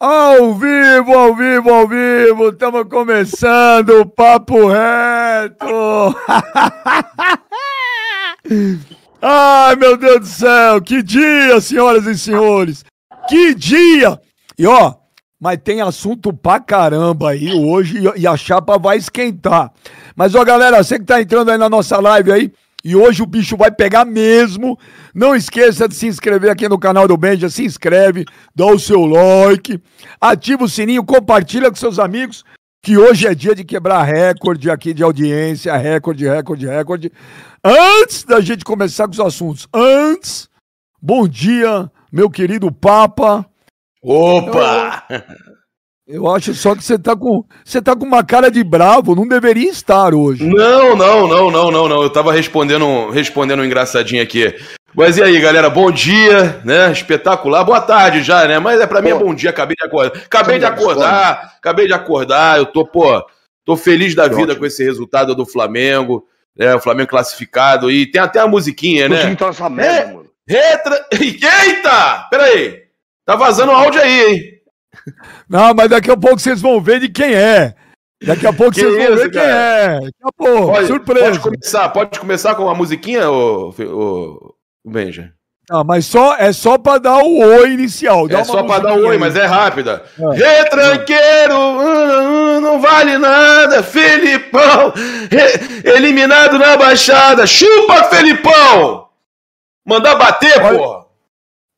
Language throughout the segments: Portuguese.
Ao vivo, ao vivo, ao vivo, estamos começando o Papo Reto! Ai, meu Deus do céu, que dia, senhoras e senhores! Que dia! E ó, mas tem assunto pra caramba aí hoje e a chapa vai esquentar. Mas ó, galera, você que tá entrando aí na nossa live aí, e hoje o bicho vai pegar mesmo. Não esqueça de se inscrever aqui no canal do Benja. Se inscreve, dá o seu like, ativa o sininho, compartilha com seus amigos. Que hoje é dia de quebrar recorde aqui de audiência, recorde, recorde, recorde. Antes da gente começar com os assuntos, antes, bom dia, meu querido Papa. Opa! Eu acho só que você tá com você tá com uma cara de bravo, não deveria estar hoje. Não, não, não, não, não, não. Eu tava respondendo, respondendo um engraçadinho aqui. Mas e aí, galera? Bom dia, né? Espetacular. Boa tarde já, né? Mas é para mim é bom dia. Acabei de acordar. Acabei de acordar. Acabei de acordar. Eu tô, pô, tô feliz da vida com esse resultado do Flamengo, né? O Flamengo classificado e tem até a musiquinha, né? Então essa merda, mano. Retra... Eita! Peraí. Tá vazando áudio aí, hein? Não, mas daqui a pouco vocês vão ver de quem é. Daqui a pouco que vocês vão ver cara? quem é. Daqui a pouco, pode, surpresa. Pode começar, pode começar com a musiquinha, ô, ô, Benja? Ah, mas só, é só pra dar o oi inicial. é só pra dar o oi, mas é rápida. É. Retranqueiro, hum, não vale nada, Felipão, eliminado na baixada, chupa, Felipão! Mandar bater, Olha, porra!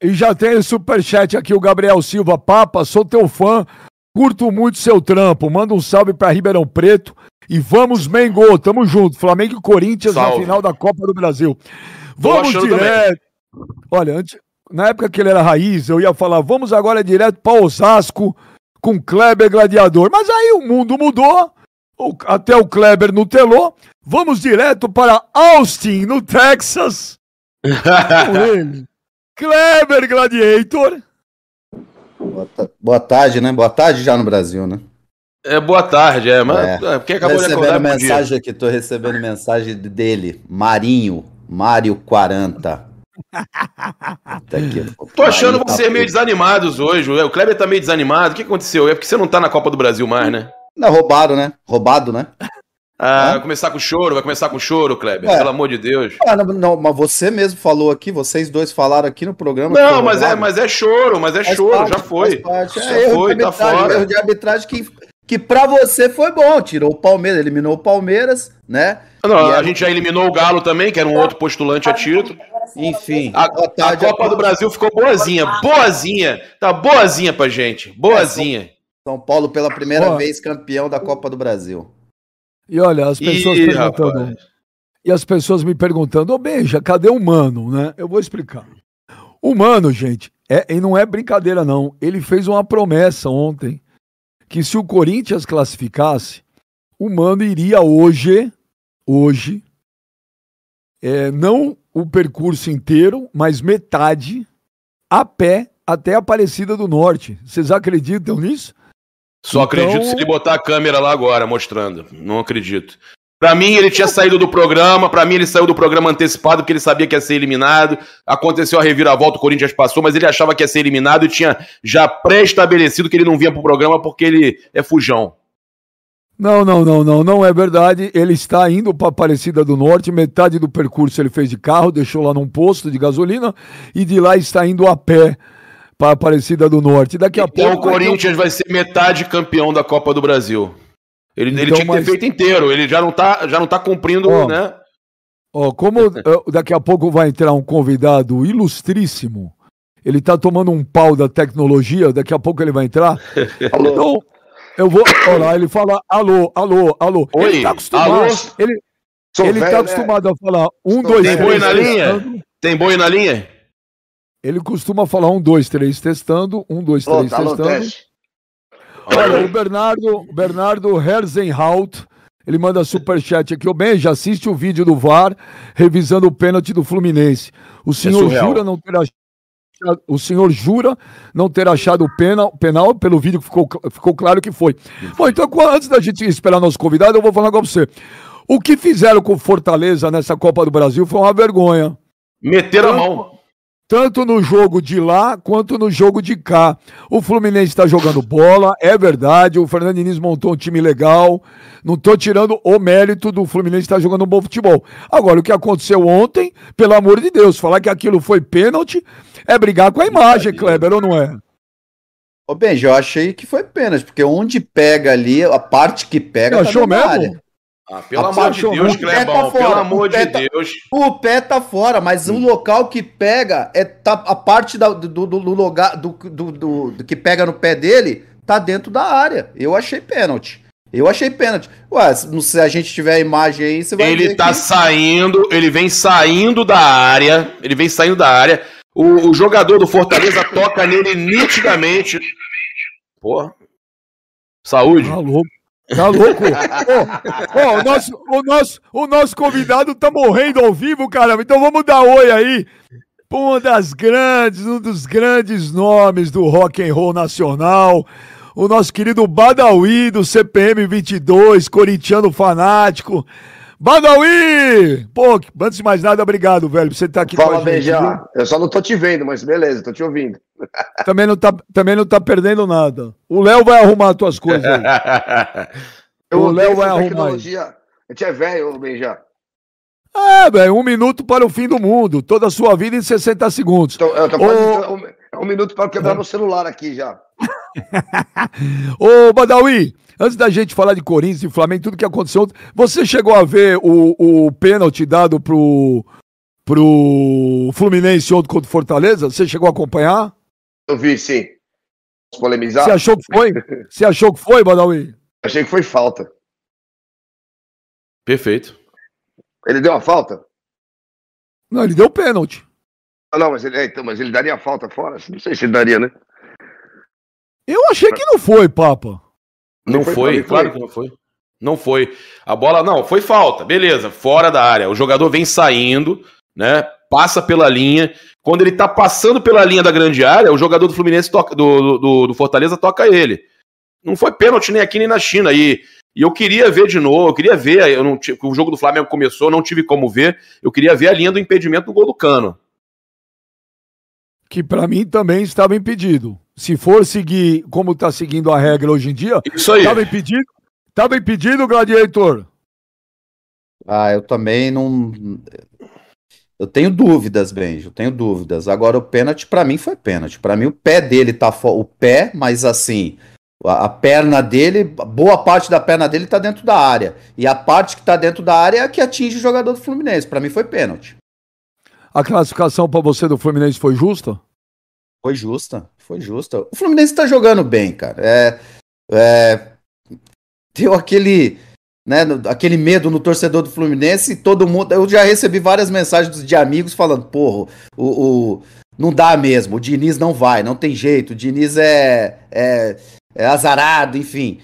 E já tem superchat aqui, o Gabriel Silva. Papa, sou teu fã, curto muito seu trampo. Manda um salve para Ribeirão Preto. E vamos, Mengo, tamo junto. Flamengo e Corinthians salve. na final da Copa do Brasil. Vamos direto. Também. Olha, antes, na época que ele era raiz, eu ia falar, vamos agora direto para Osasco com Kleber Gladiador. Mas aí o mundo mudou, até o Kleber no telô. Vamos direto para Austin, no Texas. com ele. Kleber Gladiator. Boa, boa, tarde, né? Boa tarde já no Brasil, né? É, boa tarde, é, mas é. é porque acabou recebendo de acordar mensagem aqui, tô recebendo mensagem dele, Marinho, Mário 40. aqui, tô achando tá vocês meio desanimados hoje, o Kleber tá meio desanimado, o que aconteceu? É porque você não tá na Copa do Brasil mais, né? Não, roubado, né? Roubado, né? Ah, vai começar com choro, vai começar com choro, Kleber, é. pelo amor de Deus. Ah, não, não, mas você mesmo falou aqui, vocês dois falaram aqui no programa. Não, mas é, mas é choro, mas é faz choro, parte, já foi. Já é, foi, tá fora. Erro de arbitragem que, que pra você foi bom, tirou o Palmeiras, eliminou o Palmeiras, né? Não, a gente já eliminou o Galo também, que era um outro postulante a título. Enfim. A, a Copa do Brasil ficou boazinha, boazinha, tá boazinha pra gente, boazinha. São Paulo pela primeira Boa. vez campeão da Copa do Brasil. E olha, as pessoas Ih, perguntando. Rapaz. E as pessoas me perguntando, ô oh, Benja, cadê o Mano? Né? Eu vou explicar. O Mano, gente, é, e não é brincadeira, não. Ele fez uma promessa ontem que se o Corinthians classificasse, o Mano iria hoje, hoje, é, não o percurso inteiro, mas metade, a pé até a Aparecida do Norte. Vocês acreditam nisso? Só então... acredito se ele botar a câmera lá agora, mostrando. Não acredito. Para mim, ele tinha saído do programa. Para mim, ele saiu do programa antecipado porque ele sabia que ia ser eliminado. Aconteceu a reviravolta, o Corinthians passou, mas ele achava que ia ser eliminado e tinha já pré-estabelecido que ele não vinha pro programa porque ele é fujão. Não, não, não, não, não é verdade. Ele está indo para Aparecida do Norte. Metade do percurso ele fez de carro, deixou lá num posto de gasolina e de lá está indo a pé para Aparecida do Norte. Daqui a então pouco. o Corinthians vai, ser metade campeão da Copa do Brasil. Ele, então, ele tinha que ter feito inteiro. Ele já não está já não tá cumprindo, ó, né? Ó, como daqui a pouco vai entrar um convidado ilustríssimo, ele está tomando um pau da tecnologia, daqui a pouco ele vai entrar. então, eu vou. Olha lá, ele fala alô, alô, alô. Oi, ele tá acostumado. Alô? Ele, ele tá acostumado né? a falar um, Sou dois, Tem três. Tem boi na linha? Tem boi na linha? Ele costuma falar um, dois, três, testando, um, dois, três, oh, testando. Olha, o Bernardo, Bernardo Herzenhaut, ele manda superchat aqui. Ô, Ben, já assiste o vídeo do VAR revisando o pênalti do Fluminense. O senhor é jura não ter achado o senhor jura não ter achado o penal, penal pelo vídeo que ficou, ficou claro que foi. Bom, então antes da gente esperar nosso convidado, eu vou falar com você. O que fizeram com Fortaleza nessa Copa do Brasil foi uma vergonha. Meteram a mão. Tanto no jogo de lá quanto no jogo de cá. O Fluminense está jogando bola, é verdade. O Fernando Diniz montou um time legal. Não estou tirando o mérito do Fluminense estar tá jogando um bom futebol. Agora, o que aconteceu ontem, pelo amor de Deus, falar que aquilo foi pênalti é brigar com a imagem, Kleber, ou não é? Ô, Benji, eu achei que foi pênalti, porque onde pega ali, a parte que pega. Tá achou mesmo? Área. Ah, pelo amor de Deus, Clebão, tá pelo amor de tá, Deus. O pé tá fora, mas hum. o local que pega é tá, a parte da, do, do, do lugar do, do, do, do, que pega no pé dele tá dentro da área. Eu achei pênalti. Eu achei pênalti. Ué, se a gente tiver a imagem aí, você vai Ele tá que... saindo, ele vem saindo da área, ele vem saindo da área. O, o jogador do Fortaleza toca nele nitidamente. Porra. Saúde. Louco. Tá louco? oh, oh, o, nosso, o, nosso, o nosso convidado tá morrendo ao vivo, caramba. Então vamos dar oi aí pra uma das grandes, um dos grandes nomes do rock and roll nacional. O nosso querido Badawi do CPM 22, corintiano fanático. Badawi! Pô, antes de mais nada, obrigado, velho, por você estar tá aqui Fala, com a gente. Fala, Eu só não tô te vendo, mas beleza, tô te ouvindo. Também não tá, também não tá perdendo nada. O Léo vai arrumar as tuas coisas aí. o Léo vai arrumar. A gente é velho, Benja. É, velho, um minuto para o fim do mundo. Toda a sua vida em 60 segundos. Então, eu tô quase, é um minuto para quebrar é. meu celular aqui já. Ô, Badawi, antes da gente falar de Corinthians e Flamengo, tudo que aconteceu, você chegou a ver o, o pênalti dado pro, pro Fluminense ontem contra o Fortaleza? Você chegou a acompanhar? Eu vi, sim. Posso polemizar? Você achou que foi? Você achou que foi, Badawi? Achei que foi falta. Perfeito. Ele deu uma falta? Não, ele deu pênalti. Ah, não, mas ele, é, então, mas ele daria a falta fora? Não sei se ele daria, né? Eu achei que não foi, Papa. Não, foi, foi claro que não foi. Não foi. A bola, não, foi falta, beleza, fora da área. O jogador vem saindo, né? Passa pela linha. Quando ele tá passando pela linha da grande área, o jogador do Fluminense toca, do, do, do Fortaleza toca ele. Não foi pênalti nem aqui nem na China. E, e eu queria ver de novo, eu queria ver. Eu não, o jogo do Flamengo começou, não tive como ver. Eu queria ver a linha do impedimento do gol do cano. Que para mim também estava impedido se for seguir como está seguindo a regra hoje em dia, Isso aí. Estava impedido, estava impedido, Gladiator? Ah, eu também não. Eu tenho dúvidas, Benjo, eu tenho dúvidas. Agora, o pênalti, para mim, foi pênalti. Para mim, o pé dele tá fora. O pé, mas assim, a, a, perna dele, boa parte da perna dele tá dentro da área. E a parte que tá dentro da área é a que atinge o jogador do Fluminense. Para mim, foi pênalti. A classificação para você do Fluminense foi justa? Foi justa, foi justa. O Fluminense tá jogando bem, cara. É, é, deu aquele, né, aquele medo no torcedor do Fluminense e todo mundo. Eu já recebi várias mensagens de amigos falando, porra, o, o não dá mesmo, o Diniz não vai, não tem jeito, o Diniz é, é, é azarado, enfim.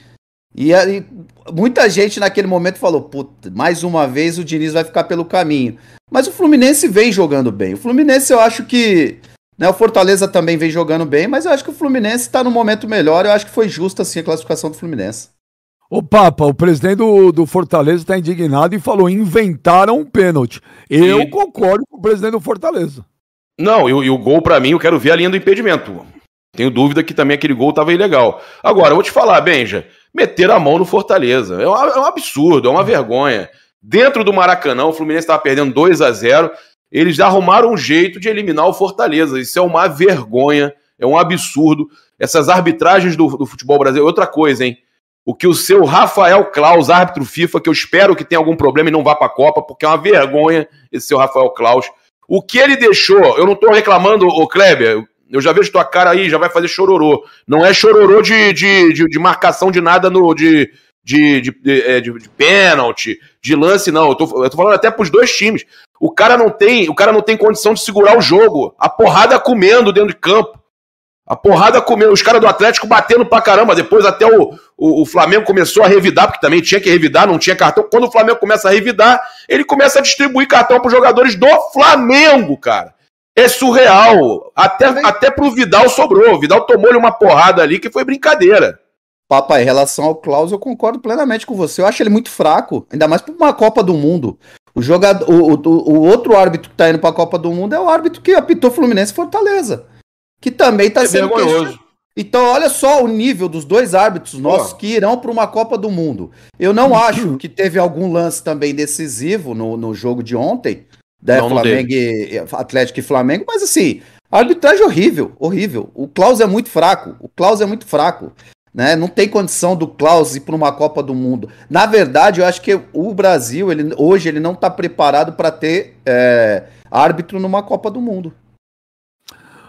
E aí, muita gente naquele momento falou, puta, mais uma vez o Diniz vai ficar pelo caminho. Mas o Fluminense vem jogando bem. O Fluminense eu acho que né, o Fortaleza também vem jogando bem, mas eu acho que o Fluminense está no momento melhor. Eu acho que foi justa assim a classificação do Fluminense. Ô Papa, o presidente do, do Fortaleza está indignado e falou: inventaram um pênalti. Eu e... concordo com o presidente do Fortaleza. Não, e, e o gol, para mim, eu quero ver a linha do impedimento. Tenho dúvida que também aquele gol estava ilegal. Agora, eu vou te falar, Benja, meter a mão no Fortaleza. É um, é um absurdo, é uma vergonha. Dentro do Maracanã, o Fluminense estava perdendo 2 a 0 eles arrumaram um jeito de eliminar o Fortaleza. Isso é uma vergonha, é um absurdo. Essas arbitragens do, do futebol brasileiro. Outra coisa, hein? O que o seu Rafael Klaus, árbitro FIFA, que eu espero que tenha algum problema e não vá para a Copa, porque é uma vergonha esse seu Rafael Klaus. O que ele deixou, eu não estou reclamando, o Kleber, eu já vejo tua cara aí, já vai fazer chororô. Não é chororô de, de, de, de marcação de nada no, de, de, de, de, é, de, de pênalti, de lance, não. Eu tô, eu tô falando até pros dois times. O cara não tem, o cara não tem condição de segurar o jogo. A porrada comendo dentro de campo. A porrada comendo. Os caras do Atlético batendo pra caramba. Depois até o, o, o, Flamengo começou a revidar, porque também tinha que revidar, não tinha cartão. Quando o Flamengo começa a revidar, ele começa a distribuir cartão pros jogadores do Flamengo, cara. É surreal. Até, até pro Vidal sobrou. O Vidal tomou-lhe uma porrada ali que foi brincadeira. Papai, em relação ao Klaus, eu concordo plenamente com você. Eu acho ele muito fraco, ainda mais para uma Copa do Mundo. O, jogador, o, o, o outro árbitro que tá indo pra Copa do Mundo é o árbitro que apitou Fluminense e Fortaleza. Que também tá é sendo. Vergonhoso. Então, olha só o nível dos dois árbitros nossos Pô. que irão para uma Copa do Mundo. Eu não acho que teve algum lance também decisivo no, no jogo de ontem, da não, Flamengo não e, Atlético e Flamengo, mas assim, arbitragem é horrível, horrível. O Klaus é muito fraco. O Klaus é muito fraco. Né? Não tem condição do Klaus ir para uma Copa do Mundo. Na verdade, eu acho que o Brasil, ele, hoje, ele não está preparado para ter é, árbitro numa Copa do Mundo.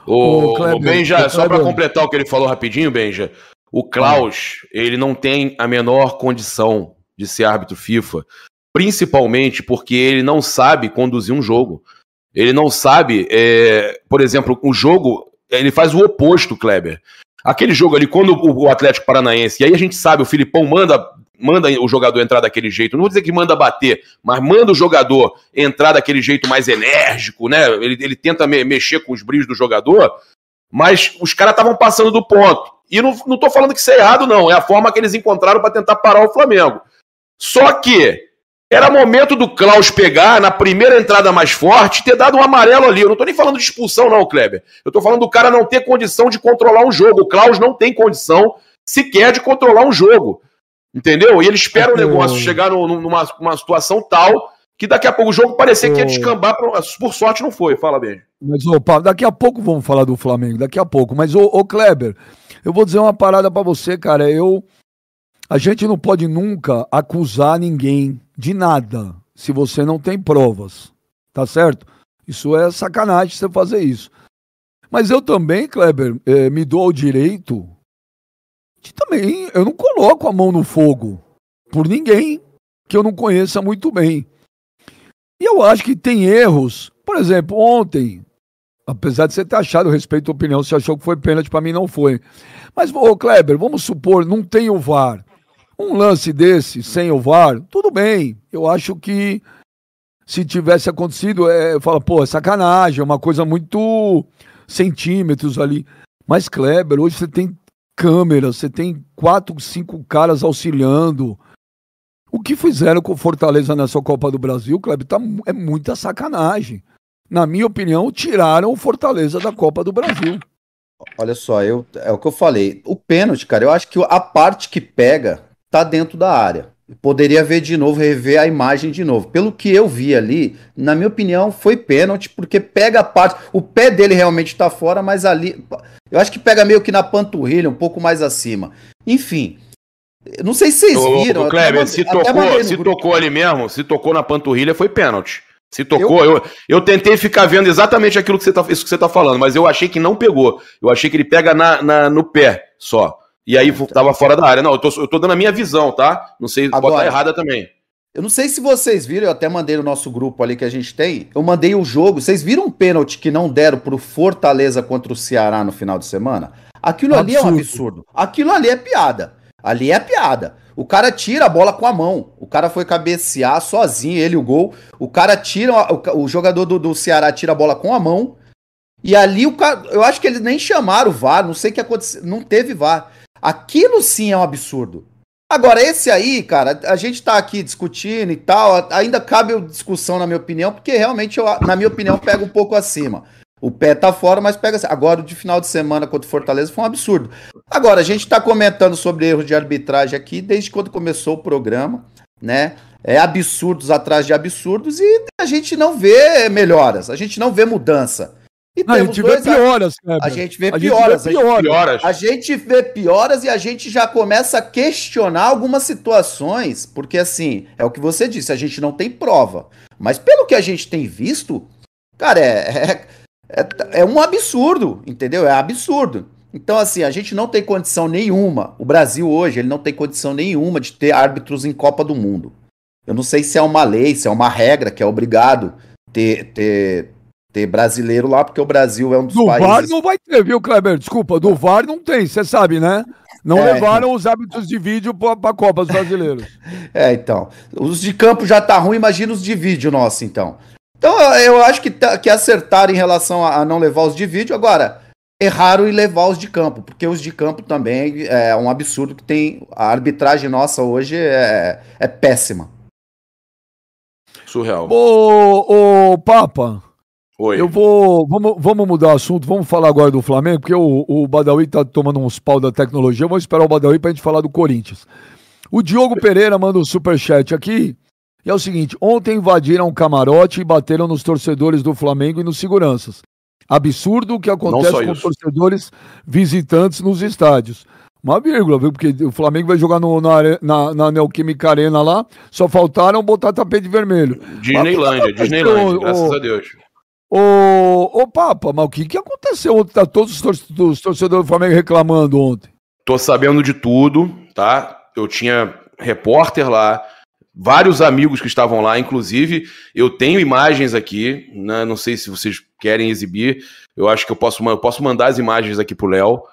O, Kleber, o Benja, só para completar o que ele falou rapidinho, Benja, o Klaus, ele não tem a menor condição de ser árbitro FIFA, principalmente porque ele não sabe conduzir um jogo. Ele não sabe, é, por exemplo, o jogo, ele faz o oposto, Kleber. Aquele jogo ali, quando o Atlético Paranaense, e aí a gente sabe, o Filipão manda manda o jogador entrar daquele jeito. Não vou dizer que manda bater, mas manda o jogador entrar daquele jeito mais enérgico, né? Ele, ele tenta me, mexer com os brilhos do jogador, mas os caras estavam passando do ponto. E não, não tô falando que isso é errado, não. É a forma que eles encontraram para tentar parar o Flamengo. Só que era momento do Klaus pegar na primeira entrada mais forte ter dado um amarelo ali. Eu não tô nem falando de expulsão, não, Kleber. Eu tô falando do cara não ter condição de controlar um jogo. O Klaus não tem condição sequer de controlar um jogo. Entendeu? E ele espera o negócio chegar no, numa, numa situação tal que daqui a pouco o jogo parecia que ia descambar. Por sorte não foi. Fala bem. Mas, opa, daqui a pouco vamos falar do Flamengo. Daqui a pouco. Mas, ô, ô Kleber, eu vou dizer uma parada para você, cara. Eu. A gente não pode nunca acusar ninguém de nada se você não tem provas. Tá certo? Isso é sacanagem você fazer isso. Mas eu também, Kleber, eh, me dou o direito de também. Eu não coloco a mão no fogo por ninguém que eu não conheça muito bem. E eu acho que tem erros. Por exemplo, ontem, apesar de você ter achado, respeito a opinião, você achou que foi pênalti, para mim não foi. Mas, ô Kleber, vamos supor, não tem o VAR. Um lance desse, sem o VAR, tudo bem. Eu acho que se tivesse acontecido, é, eu falo, pô, é sacanagem, é uma coisa muito centímetros ali. Mas, Kleber, hoje você tem câmera, você tem quatro, cinco caras auxiliando. O que fizeram com o Fortaleza nessa Copa do Brasil, Kleber, tá, é muita sacanagem. Na minha opinião, tiraram o Fortaleza da Copa do Brasil. Olha só, eu, é o que eu falei. O pênalti, cara, eu acho que a parte que pega tá dentro da área. Poderia ver de novo, rever a imagem de novo. Pelo que eu vi ali, na minha opinião, foi pênalti, porque pega a parte. O pé dele realmente tá fora, mas ali. Eu acho que pega meio que na panturrilha, um pouco mais acima. Enfim. Não sei se vocês viram. Ô, Kleber, se, tocou, se tocou ali mesmo, se tocou na panturrilha, foi pênalti. Se tocou, eu... eu, eu, tentei ficar vendo exatamente aquilo que você, tá, isso que você tá falando, mas eu achei que não pegou. Eu achei que ele pega na, na no pé só. E aí tava fora da área. Não, eu tô, eu tô dando a minha visão, tá? Não sei, Agora, pode estar errada também. Eu não sei se vocês viram, eu até mandei no nosso grupo ali que a gente tem. Eu mandei o jogo. Vocês viram um pênalti que não deram pro Fortaleza contra o Ceará no final de semana? Aquilo absurdo. ali é um absurdo. Aquilo ali é piada. Ali é piada. O cara tira a bola com a mão. O cara foi cabecear sozinho, ele o gol. O cara tira, o, o jogador do, do Ceará tira a bola com a mão. E ali o cara, eu acho que eles nem chamaram o VAR, não sei o que aconteceu, não teve VAR. Aquilo sim é um absurdo. Agora, esse aí, cara, a gente tá aqui discutindo e tal, ainda cabe discussão, na minha opinião, porque realmente, eu, na minha opinião, pega um pouco acima. O pé tá fora, mas pega. Agora, o de final de semana contra o Fortaleza foi um absurdo. Agora, a gente tá comentando sobre erros de arbitragem aqui desde quando começou o programa, né? É absurdos atrás de absurdos e a gente não vê melhoras, a gente não vê mudança. E a gente vê pioras, A gente vê pioras. Gente vê pioras. A gente vê pioras e a gente já começa a questionar algumas situações, porque assim, é o que você disse, a gente não tem prova. Mas pelo que a gente tem visto, cara, é, é, é, é um absurdo, entendeu? É absurdo. Então, assim, a gente não tem condição nenhuma. O Brasil hoje, ele não tem condição nenhuma de ter árbitros em Copa do Mundo. Eu não sei se é uma lei, se é uma regra que é obrigado ter, ter ter brasileiro lá, porque o Brasil é um dos do países. Do VAR não vai ter, viu, Kleber? Desculpa, do VAR não tem, você sabe, né? Não é, levaram os hábitos de vídeo para a Copa dos Brasileiros. é, então. Os de campo já tá ruim, imagina os de vídeo nosso, então. Então, eu acho que, tá, que acertaram em relação a, a não levar os de vídeo. Agora, erraram em levar os de campo, porque os de campo também é um absurdo que tem. A arbitragem nossa hoje é, é péssima. Surreal. Ô, ô Papa. Oi. Eu vou. Vamos, vamos mudar o assunto. Vamos falar agora do Flamengo, porque o, o Badawi tá tomando uns pau da tecnologia. Vamos esperar o Badawi pra gente falar do Corinthians. O Diogo Pereira manda um superchat aqui. E é o seguinte: ontem invadiram um camarote e bateram nos torcedores do Flamengo e nos seguranças. Absurdo o que acontece com isso. torcedores visitantes nos estádios. Uma vírgula, viu? Porque o Flamengo vai jogar no, na, na, na Neoquímica Arena lá, só faltaram botar tapete vermelho. Disneylândia, Disneylândia, graças a Deus. Ô, ô Papa, mas o que, que aconteceu ontem? Tá todos os, tor os torcedores do Flamengo reclamando ontem. Tô sabendo de tudo, tá? Eu tinha repórter lá, vários amigos que estavam lá, inclusive eu tenho imagens aqui, né? não sei se vocês querem exibir, eu acho que eu posso, eu posso mandar as imagens aqui pro Léo,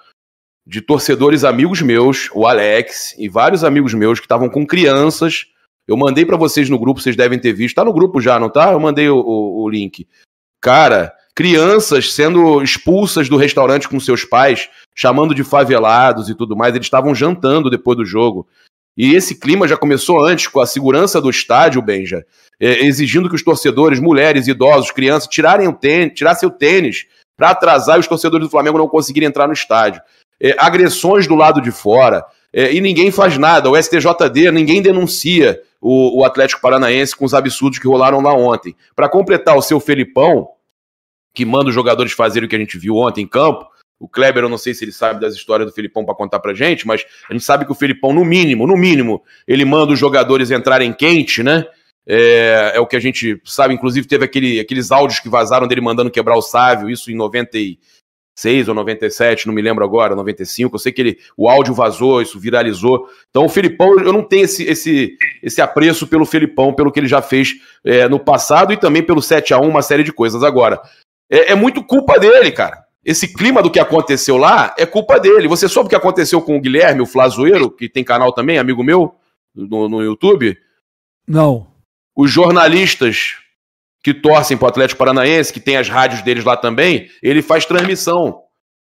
de torcedores amigos meus, o Alex e vários amigos meus que estavam com crianças. Eu mandei para vocês no grupo, vocês devem ter visto. Tá no grupo já, não tá? Eu mandei o, o, o link. Cara, crianças sendo expulsas do restaurante com seus pais, chamando de favelados e tudo mais. Eles estavam jantando depois do jogo. E esse clima já começou antes, com a segurança do estádio, Benja, é, exigindo que os torcedores, mulheres, idosos, crianças, tirarem o tênis, tirassem o tênis para atrasar e os torcedores do Flamengo não conseguirem entrar no estádio. É, agressões do lado de fora. É, e ninguém faz nada. O STJD, ninguém denuncia o, o Atlético Paranaense com os absurdos que rolaram lá ontem. Para completar o seu Felipão, que manda os jogadores fazerem o que a gente viu ontem em campo. O Kleber, eu não sei se ele sabe das histórias do Felipão para contar pra gente, mas a gente sabe que o Felipão, no mínimo, no mínimo, ele manda os jogadores entrarem quente, né? É, é o que a gente sabe, inclusive teve aquele, aqueles áudios que vazaram dele mandando quebrar o Sávio, isso em 96 ou 97, não me lembro agora, 95. Eu sei que ele, o áudio vazou, isso viralizou. Então o Felipão, eu não tenho esse, esse, esse apreço pelo Felipão, pelo que ele já fez é, no passado e também pelo 7 a 1 uma série de coisas. Agora, é, é muito culpa dele, cara. Esse clima do que aconteceu lá é culpa dele. Você soube o que aconteceu com o Guilherme, o Flazoeiro, que tem canal também, amigo meu, no, no YouTube? Não. Os jornalistas que torcem para o Atlético Paranaense, que tem as rádios deles lá também, ele faz transmissão.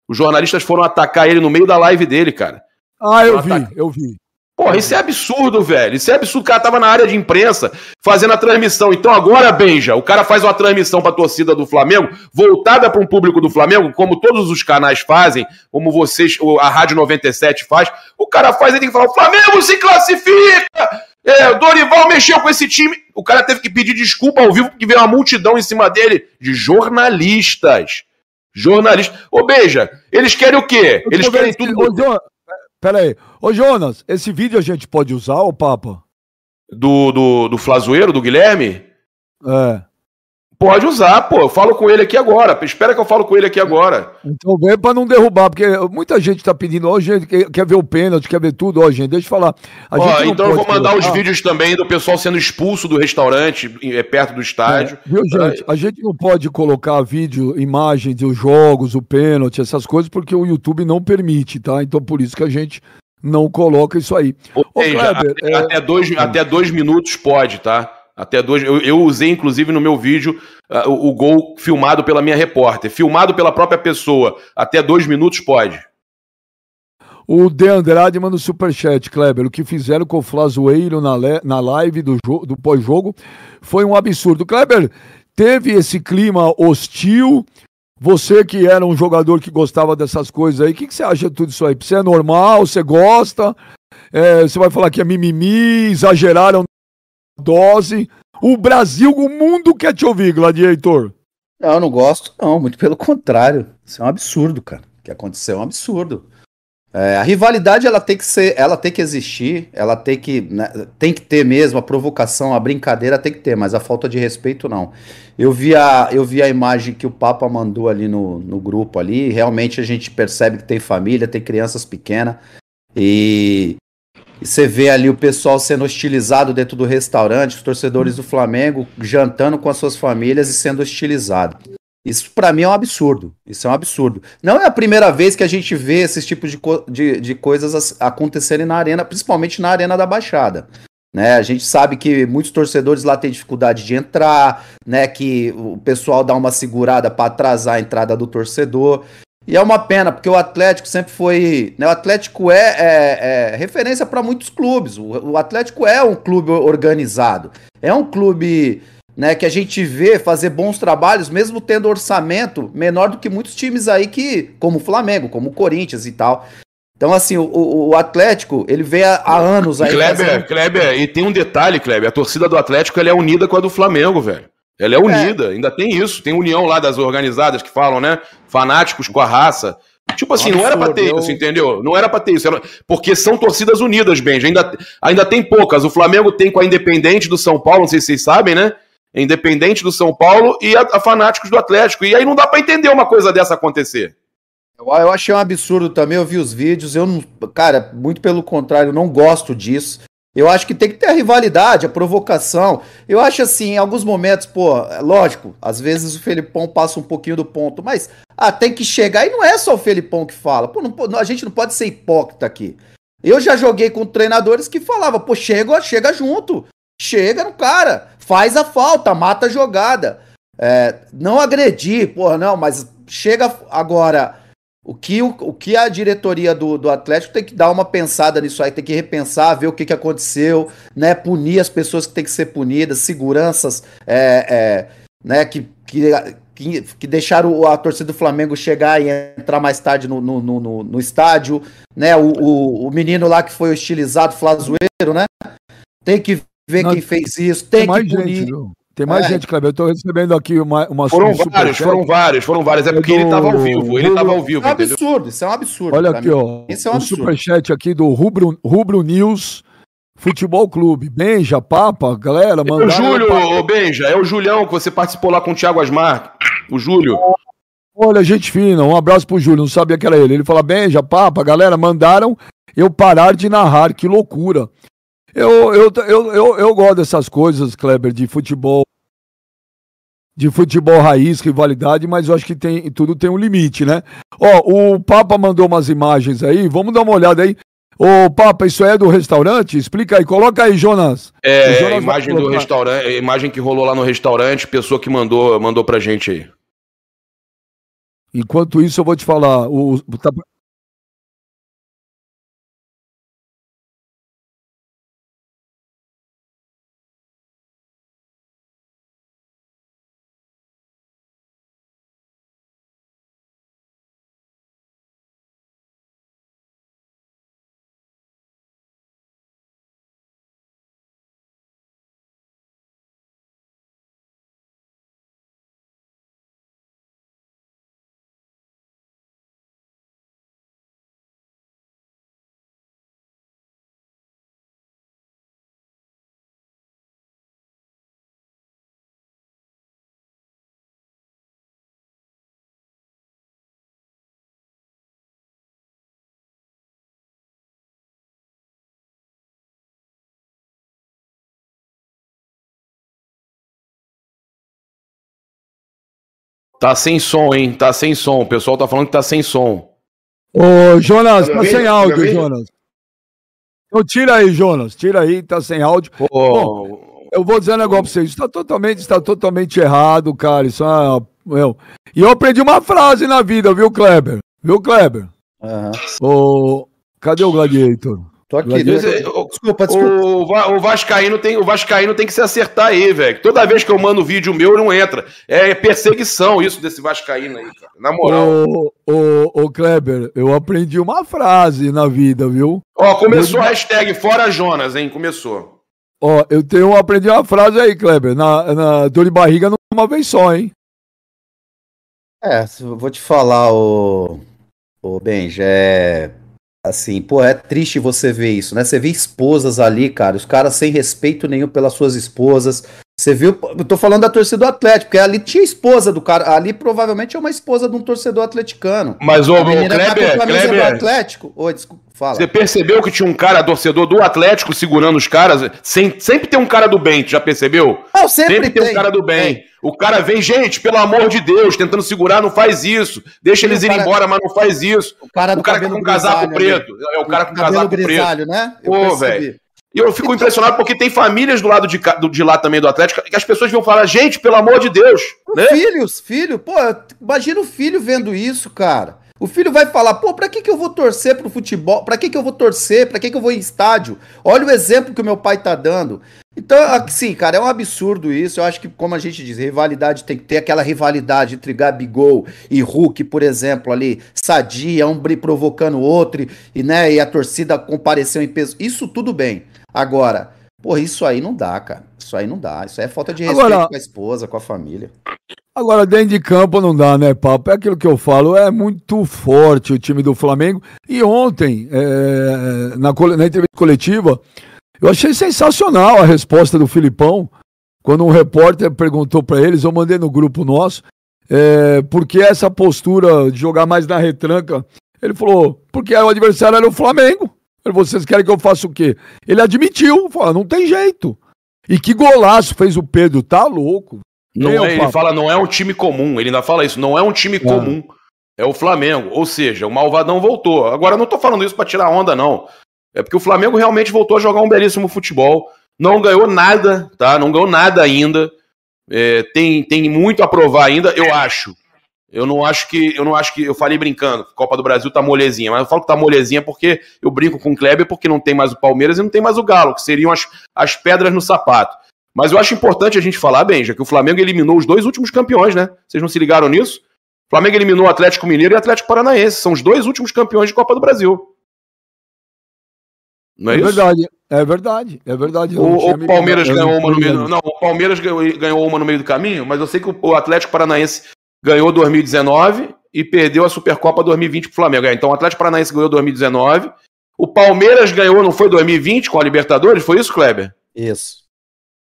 Os jornalistas foram atacar ele no meio da live dele, cara. Ah, eu vi, eu vi. Porra, isso é absurdo, velho. Isso é absurdo. O cara tava na área de imprensa fazendo a transmissão. Então agora, Benja, o cara faz uma transmissão pra torcida do Flamengo, voltada para um público do Flamengo, como todos os canais fazem, como vocês, a Rádio 97 faz. O cara faz e tem que falar: o Flamengo se classifica! É, o Dorival mexeu com esse time. O cara teve que pedir desculpa ao vivo porque veio uma multidão em cima dele de jornalistas. Jornalistas. Ô, Beija, eles querem o quê? Eles querem tudo. Pera aí. Ô, Jonas, esse vídeo a gente pode usar, ô Papa? Do, do, do Flazoeiro, do Guilherme? É. Pode usar, pô. Eu falo com ele aqui agora. Espera que eu falo com ele aqui agora. Então vem pra não derrubar, porque muita gente tá pedindo, ó, gente, quer ver o pênalti, quer ver tudo, ó, gente, deixa eu falar. Ó, então eu vou mandar colocar... os vídeos também do pessoal sendo expulso do restaurante, é, perto do estádio. É, viu, gente? A gente não pode colocar vídeo, imagens dos jogos, o pênalti, essas coisas, porque o YouTube não permite, tá? Então por isso que a gente não coloca isso aí. Ou Ô, seja, Kleber, até, é... até, dois, até dois minutos pode, tá? Até dois. Eu, eu usei, inclusive, no meu vídeo uh, o, o, gol filmado pela minha repórter. Filmado pela própria pessoa. Até dois minutos pode. O De Andrade manda o um superchat, Kleber. O que fizeram com o Flazoeiro na, na live do, do pós-jogo foi um absurdo. Kleber, teve esse clima hostil. Você que era um jogador que gostava dessas coisas aí, o que, que, você acha de tudo isso aí? Você é normal? Você gosta? É, você vai falar que é mimimi, exageraram dose. O Brasil, o mundo quer te ouvir, Gladiator. Não, eu não gosto, não. Muito pelo contrário. Isso é um absurdo, cara. O que aconteceu é um absurdo. É, a rivalidade ela tem que ser, ela tem que existir, ela tem que, né, tem que ter mesmo a provocação, a brincadeira tem que ter, mas a falta de respeito não. Eu vi a, eu vi a imagem que o Papa mandou ali no, no grupo ali, realmente a gente percebe que tem família, tem crianças pequenas e, e você vê ali o pessoal sendo hostilizado dentro do restaurante, os torcedores do Flamengo jantando com as suas famílias e sendo hostilizado. Isso para mim é um absurdo. Isso é um absurdo. Não é a primeira vez que a gente vê esses tipos de, co de, de coisas acontecerem na arena, principalmente na arena da Baixada. Né, a gente sabe que muitos torcedores lá têm dificuldade de entrar, né? Que o pessoal dá uma segurada para atrasar a entrada do torcedor. E é uma pena, porque o Atlético sempre foi. Né, o Atlético é, é, é referência para muitos clubes. O, o, Atlético é um clube organizado. É um clube né, que a gente vê fazer bons trabalhos, mesmo tendo orçamento menor do que muitos times aí que, como o Flamengo, como o Corinthians e tal. Então, assim, o, o Atlético, ele vem há, anos aí. Kleber, fazendo... Kleber, e tem um detalhe, Kleber, a torcida do Atlético ela é unida com a do Flamengo, velho. Ela é unida, é. ainda tem isso, tem união lá das organizadas que falam, né? Fanáticos com a raça. Tipo assim, não era pra ter isso, entendeu? Não era pra ter isso. Era... Porque são torcidas unidas, Benja. Ainda, ainda tem poucas. O Flamengo tem com a Independente do São Paulo, não sei se vocês sabem, né? Independente do São Paulo e a, a Fanáticos do Atlético. E aí não dá para entender uma coisa dessa acontecer. Eu, eu achei um absurdo também, eu vi os vídeos, eu não. Cara, muito pelo contrário, eu não gosto disso. Eu acho que tem que ter a rivalidade, a provocação. Eu acho assim, em alguns momentos, pô, é lógico, às vezes o Felipão passa um pouquinho do ponto, mas ah, tem que chegar, e não é só o Felipão que fala. Pô, não, a gente não pode ser hipócrita aqui. Eu já joguei com treinadores que falavam, pô, chega, chega junto. Chega no cara, faz a falta, mata a jogada. É, não agredir, porra, não, mas chega agora. O que, o, o que a diretoria do, do Atlético tem que dar uma pensada nisso aí, tem que repensar, ver o que, que aconteceu, né? Punir as pessoas que tem que ser punidas, seguranças é, é, né? que, que, que, que, deixaram a torcida do Flamengo chegar e entrar mais tarde no, no, no, no estádio, né? O, o, o, menino lá que foi hostilizado, Flazoeiro, né? Tem que ver Não, quem fez isso, tem, tem que punir. Gente, tem mais é. gente, Kleber. Eu tô recebendo aqui uma, uma Foram vários, foram vários, foram vários. É porque do... ele tava ao vivo. Ele tava ao vivo. É um absurdo, isso é um absurdo. Olha aqui, mim. ó. Isso é um o superchat aqui do Rubro, Rubro News Futebol Clube. Benja, Papa, galera, manda. É o Júlio, ô Benja, é o Julião que você participou lá com o Thiago Asmar. O Júlio. Olha, gente fina, um abraço pro Júlio, não sabia que era ele. Ele fala, Benja, Papa, galera, mandaram eu parar de narrar, que loucura. Eu, eu, eu, eu, eu gosto dessas coisas, Kleber, de futebol. De futebol raiz, rivalidade, mas eu acho que tem, tudo tem um limite, né? Ó, o Papa mandou umas imagens aí, vamos dar uma olhada aí. Ô, Papa, isso é do restaurante? Explica aí, coloca aí, Jonas. É, Jonas imagem do restaurante, imagem que rolou lá no restaurante, pessoa que mandou, mandou pra gente aí. Enquanto isso, eu vou te falar. O, tá, Tá sem som, hein? Tá sem som. O pessoal tá falando que tá sem som. Ô, Jonas, tá sem áudio, Jonas. Então tira aí, Jonas. Tira aí, tá sem áudio. Oh. Bom, eu vou dizer um negócio pra vocês. Está totalmente, está totalmente errado, cara. Isso é. Meu. E eu aprendi uma frase na vida, viu, Kleber? Viu, Kleber? Uhum. Oh, cadê o Gladiator? Tô aqui. desculpa, desculpa. O, o, Vascaíno tem, o Vascaíno tem que se acertar aí, velho. Toda vez que eu mando vídeo meu, não entra. É perseguição isso desse Vascaíno aí, cara. Na moral. Ô, ô, ô, Kleber, eu aprendi uma frase na vida, viu? Ó, começou eu... a hashtag Fora Jonas, hein? Começou. Ó, eu tenho aprendi uma frase aí, Kleber. Na, na dor de barriga não uma vez só, hein? É, vou te falar, ô, ô Benja, é Assim, pô, é triste você ver isso, né? Você vê esposas ali, cara, os caras sem respeito nenhum pelas suas esposas. Você viu, eu tô falando da torcida do Atlético, porque ali tinha esposa do cara, ali provavelmente é uma esposa de um torcedor atleticano. Mas o, o Kleber, tá Kleber, do Atlético. Oi, desculpa, fala. Você percebeu que tinha um cara torcedor do Atlético segurando os caras? Sem, sempre tem um cara do bem, já percebeu? Não, sempre, sempre tem, tem um cara do bem. É. O cara vem, gente, pelo amor de Deus, tentando segurar, não faz isso. Deixa eles irem embora, mas não faz isso. O cara, o cara com um casaco preto. É o cara com casaco grisalho, preto. né? Pô, velho. E eu fico impressionado porque tem famílias do lado de, de lá também do Atlético que as pessoas vão falar, gente, pelo amor de Deus. Né? Filhos, filho, pô, imagina o filho vendo isso, cara. O filho vai falar, pô, pra que, que eu vou torcer pro futebol? Pra que, que eu vou torcer? Pra que, que eu vou em estádio? Olha o exemplo que o meu pai tá dando. Então, assim, cara, é um absurdo isso. Eu acho que, como a gente diz, rivalidade tem que ter aquela rivalidade entre Gabigol e Hulk, por exemplo, ali, sadia, um provocando o outro, e, né, e a torcida compareceu em peso. Isso tudo bem. Agora, porra, isso aí não dá, cara. Isso aí não dá. Isso aí é falta de respeito Agora, com a esposa, com a família. Agora, dentro de campo não dá, né, Papo? É aquilo que eu falo, é muito forte o time do Flamengo. E ontem, é, na, na entrevista coletiva, eu achei sensacional a resposta do Filipão, quando um repórter perguntou para eles, eu mandei no grupo nosso, é, por que essa postura de jogar mais na retranca? Ele falou, porque o adversário era o Flamengo. Vocês querem que eu faça o quê? Ele admitiu, falou, não tem jeito. E que golaço fez o Pedro, tá louco. Não é, ele fala, não é um time comum. Ele ainda fala isso, não é um time é. comum. É o Flamengo. Ou seja, o Malvadão voltou. Agora, eu não tô falando isso para tirar onda, não. É porque o Flamengo realmente voltou a jogar um belíssimo futebol. Não ganhou nada, tá? Não ganhou nada ainda. É, tem, tem muito a provar ainda, eu acho. Eu não acho que. Eu não acho que. Eu falei brincando, Copa do Brasil tá molezinha, mas eu falo que tá molezinha porque eu brinco com o Kleber porque não tem mais o Palmeiras e não tem mais o Galo, que seriam as, as pedras no sapato. Mas eu acho importante a gente falar, bem, já que o Flamengo eliminou os dois últimos campeões, né? Vocês não se ligaram nisso? O Flamengo eliminou o Atlético Mineiro e o Atlético Paranaense. São os dois últimos campeões de Copa do Brasil. Não é, é verdade, é verdade, é verdade. O, o Palmeiras ganhou uma no meio. Não, o Palmeiras ganhou uma no meio do caminho, mas eu sei que o Atlético Paranaense ganhou 2019 e perdeu a Supercopa 2020 pro Flamengo. É, então o Atlético Paranaense ganhou 2019. O Palmeiras ganhou, não foi 2020 com a Libertadores? Foi isso, Kleber? Isso.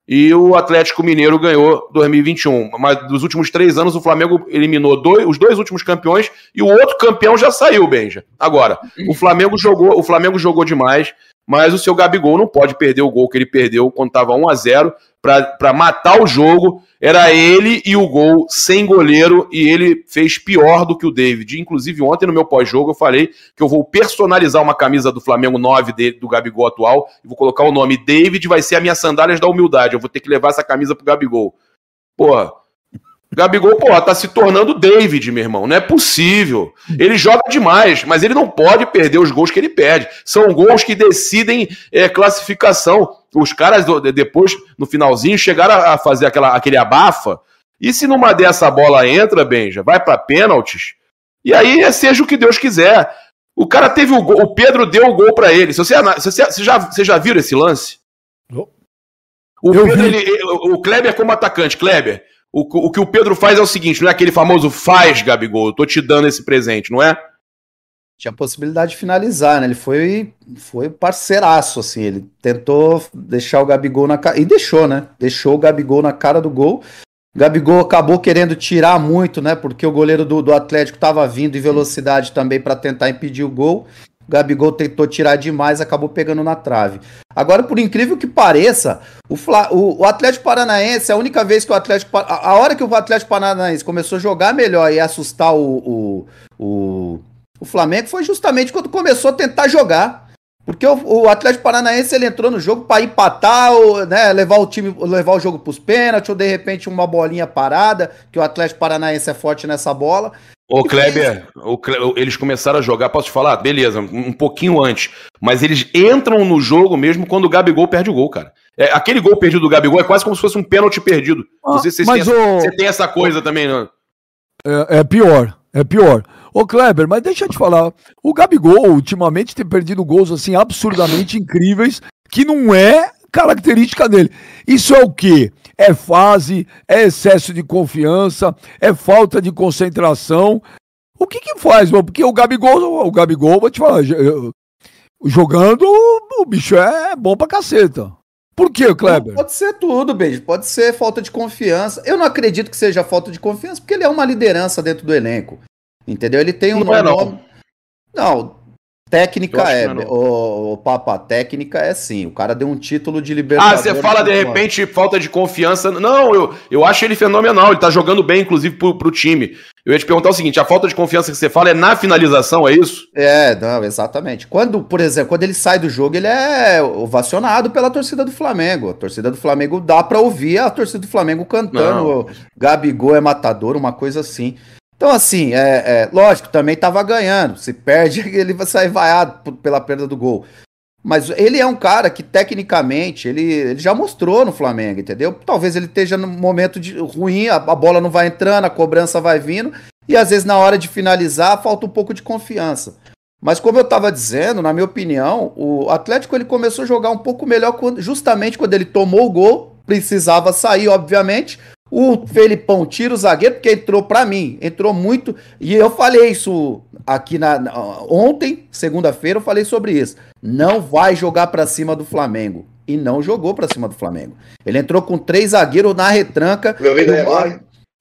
E o Atlético Mineiro ganhou 2021. Mas dos últimos três anos, o Flamengo eliminou dois, os dois últimos campeões e o outro campeão já saiu, Benja. Agora, o Flamengo jogou, o Flamengo jogou demais mas o seu Gabigol não pode perder o gol que ele perdeu quando estava 1 a 0 para matar o jogo. Era ele e o gol sem goleiro e ele fez pior do que o David. Inclusive, ontem no meu pós-jogo eu falei que eu vou personalizar uma camisa do Flamengo 9 dele, do Gabigol atual e vou colocar o nome David, vai ser a minha sandálias da humildade. Eu vou ter que levar essa camisa pro Gabigol. Porra, Gabigol, pô, tá se tornando David, meu irmão. Não é possível. Ele joga demais, mas ele não pode perder os gols que ele perde. São gols que decidem é, classificação. Os caras, depois, no finalzinho, chegaram a fazer aquela, aquele abafa. E se numa dessa bola entra, Benja, vai para pênaltis. E aí é seja o que Deus quiser. O cara teve o gol, o Pedro deu o gol para ele. Se você, se você, já, você já viu esse lance? O, Pedro, ele, o Kleber como atacante, Kleber, o, o que o Pedro faz é o seguinte, não é aquele famoso faz, Gabigol, eu tô te dando esse presente, não é? Tinha possibilidade de finalizar, né? Ele foi, foi parceiraço, assim. Ele tentou deixar o Gabigol na cara. E deixou, né? Deixou o Gabigol na cara do gol. Gabigol acabou querendo tirar muito, né? Porque o goleiro do, do Atlético estava vindo em velocidade também para tentar impedir o gol. Gabigol tentou tirar demais, acabou pegando na trave. Agora, por incrível que pareça, o, Fla, o, o, Atlético Paranaense, a única vez que o Atlético. A, a, hora que o Atlético Paranaense começou a jogar melhor e assustar o, o, o, o Flamengo foi justamente quando começou a tentar jogar. Porque o, o Atlético Paranaense ele entrou no jogo para empatar, ou, né, levar o time, levar o jogo para os pênaltis, ou de repente uma bolinha parada, que o Atlético Paranaense é forte nessa bola. Ô, Kleber, o Kleber, eles começaram a jogar, posso te falar? Beleza, um pouquinho antes. Mas eles entram no jogo mesmo quando o Gabigol perde o gol, cara. É, aquele gol perdido do Gabigol é quase como se fosse um pênalti perdido. Ah, não sei se vocês têm, o... você tem essa coisa também, não? É, é, pior, é pior. Ô, Kleber, mas deixa eu te falar. O Gabigol, ultimamente, tem perdido gols assim absurdamente incríveis, que não é característica dele. Isso é o quê? É fase, é excesso de confiança, é falta de concentração. O que que faz, mano? Porque o Gabigol, o Gabigol, vou te falar, jogando, o bicho é bom pra caceta. Por que, Kleber? Pode ser tudo, beijo. Pode ser falta de confiança. Eu não acredito que seja falta de confiança, porque ele é uma liderança dentro do elenco. Entendeu? Ele tem um não nome. É não. não, Técnica é, o, o Papa, técnica é sim. O cara deu um título de libertador. Ah, você fala de repente falta de confiança. Não, eu, eu acho ele fenomenal. Ele tá jogando bem, inclusive, pro, pro time. Eu ia te perguntar o seguinte: a falta de confiança que você fala é na finalização, é isso? É, não, exatamente. Quando, por exemplo, quando ele sai do jogo, ele é ovacionado pela torcida do Flamengo. A torcida do Flamengo dá pra ouvir a torcida do Flamengo cantando. Não. Gabigol é matador, uma coisa assim. Então, assim, é, é lógico, também estava ganhando. Se perde, ele vai sair vaiado pela perda do gol. Mas ele é um cara que, tecnicamente, ele, ele já mostrou no Flamengo, entendeu? Talvez ele esteja no momento de, ruim, a, a bola não vai entrando, a cobrança vai vindo, e às vezes na hora de finalizar falta um pouco de confiança. Mas como eu estava dizendo, na minha opinião, o Atlético ele começou a jogar um pouco melhor quando, justamente quando ele tomou o gol, precisava sair, obviamente. O Felipão tira o zagueiro, porque entrou para mim, entrou muito. E eu falei isso aqui na, na ontem, segunda-feira, eu falei sobre isso. Não vai jogar para cima do Flamengo. E não jogou para cima do Flamengo. Ele entrou com três zagueiros na retranca. Meu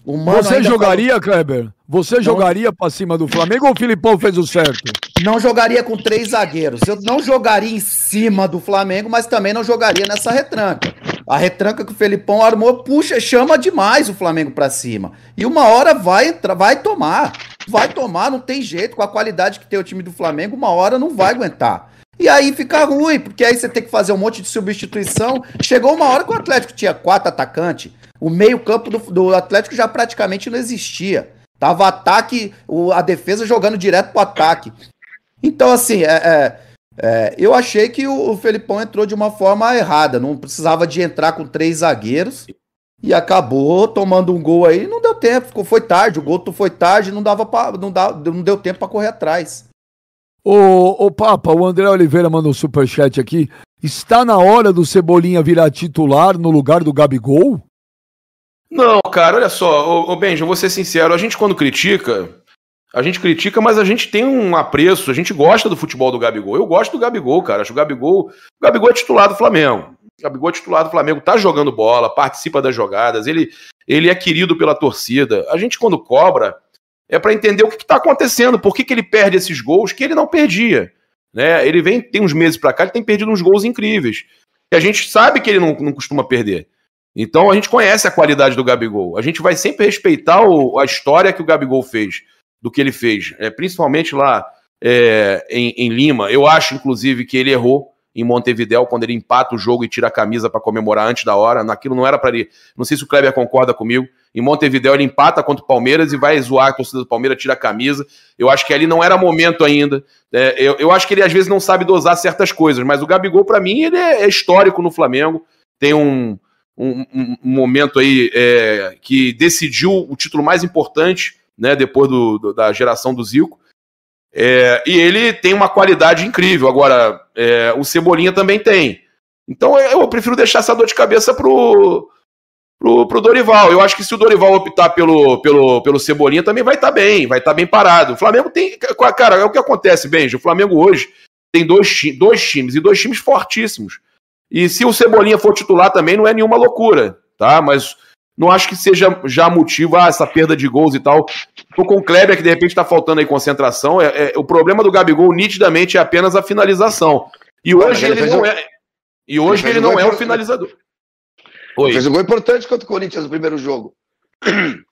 o Mano Você jogaria, falou... Kleber? Você não... jogaria pra cima do Flamengo ou o Filipão fez o certo? Não jogaria com três zagueiros. Eu não jogaria em cima do Flamengo, mas também não jogaria nessa retranca. A retranca que o Felipão armou, puxa, chama demais o Flamengo pra cima. E uma hora vai, vai tomar. Vai tomar, não tem jeito. Com a qualidade que tem o time do Flamengo, uma hora não vai aguentar. E aí fica ruim, porque aí você tem que fazer um monte de substituição. Chegou uma hora que o Atlético tinha quatro atacantes. O meio-campo do, do, Atlético já praticamente não existia. Tava ataque, o, a defesa jogando direto pro ataque. Então, assim, é, é, é, eu achei que o, o Felipão entrou de uma forma errada. Não precisava de entrar com três zagueiros. E acabou tomando um gol aí. Não deu tempo, ficou, foi tarde. O gol foi tarde, não dava pra, não, dá, não deu tempo para correr atrás. Ô, ô Papa, o André Oliveira mandou um superchat aqui. Está na hora do Cebolinha virar titular no lugar do Gabigol? Não, cara, olha só, ô, ô Benjo, vou ser sincero, a gente quando critica, a gente critica, mas a gente tem um apreço, a gente gosta do futebol do Gabigol. Eu gosto do Gabigol, cara. Acho que o Gabigol, o Gabigol é titular do Flamengo. O Gabigol é titular do Flamengo, tá jogando bola, participa das jogadas, ele, ele é querido pela torcida. A gente, quando cobra, é para entender o que está acontecendo, por que, que ele perde esses gols que ele não perdia. Né? Ele vem, tem uns meses para cá, ele tem perdido uns gols incríveis. E a gente sabe que ele não, não costuma perder. Então a gente conhece a qualidade do Gabigol. A gente vai sempre respeitar o, a história que o Gabigol fez, do que ele fez, é, principalmente lá é, em, em, Lima. Eu acho, inclusive, que ele errou em Montevidéu quando ele empata o jogo e tira a camisa para comemorar antes da hora. Naquilo não era para ele. Não sei se o Kleber concorda comigo. Em Montevidéu ele empata contra o Palmeiras e vai zoar a torcida do Palmeiras, tira a camisa. Eu acho que ali não era momento ainda. É, eu, eu acho que ele às vezes não sabe dosar certas coisas, mas o Gabigol, para mim, ele é, é histórico no Flamengo. Tem um, um, um, momento aí é, que decidiu o título mais importante, né, depois do, do da geração do Zico. É, e ele tem uma qualidade incrível. Agora, é, o Cebolinha também tem. Então eu prefiro deixar essa dor de cabeça pro, pro, pro Dorival. Eu acho que se o Dorival optar pelo, pelo, pelo Cebolinha, também vai estar tá bem, vai estar tá bem parado. O Flamengo tem. Cara, é o que acontece, Benji. O Flamengo hoje tem dois, dois times, e dois times fortíssimos. E se o Cebolinha for titular também, não é nenhuma loucura, tá? Mas não acho que seja já motivo a essa perda de gols e tal. Tô com o Kleber, que de repente tá faltando aí concentração. É, é, o problema do Gabigol, nitidamente, é apenas a finalização. E hoje ele, ele não um... é. E hoje ele, ele não é o finalizador. Oi. Fez um gol importante contra o Corinthians no primeiro jogo.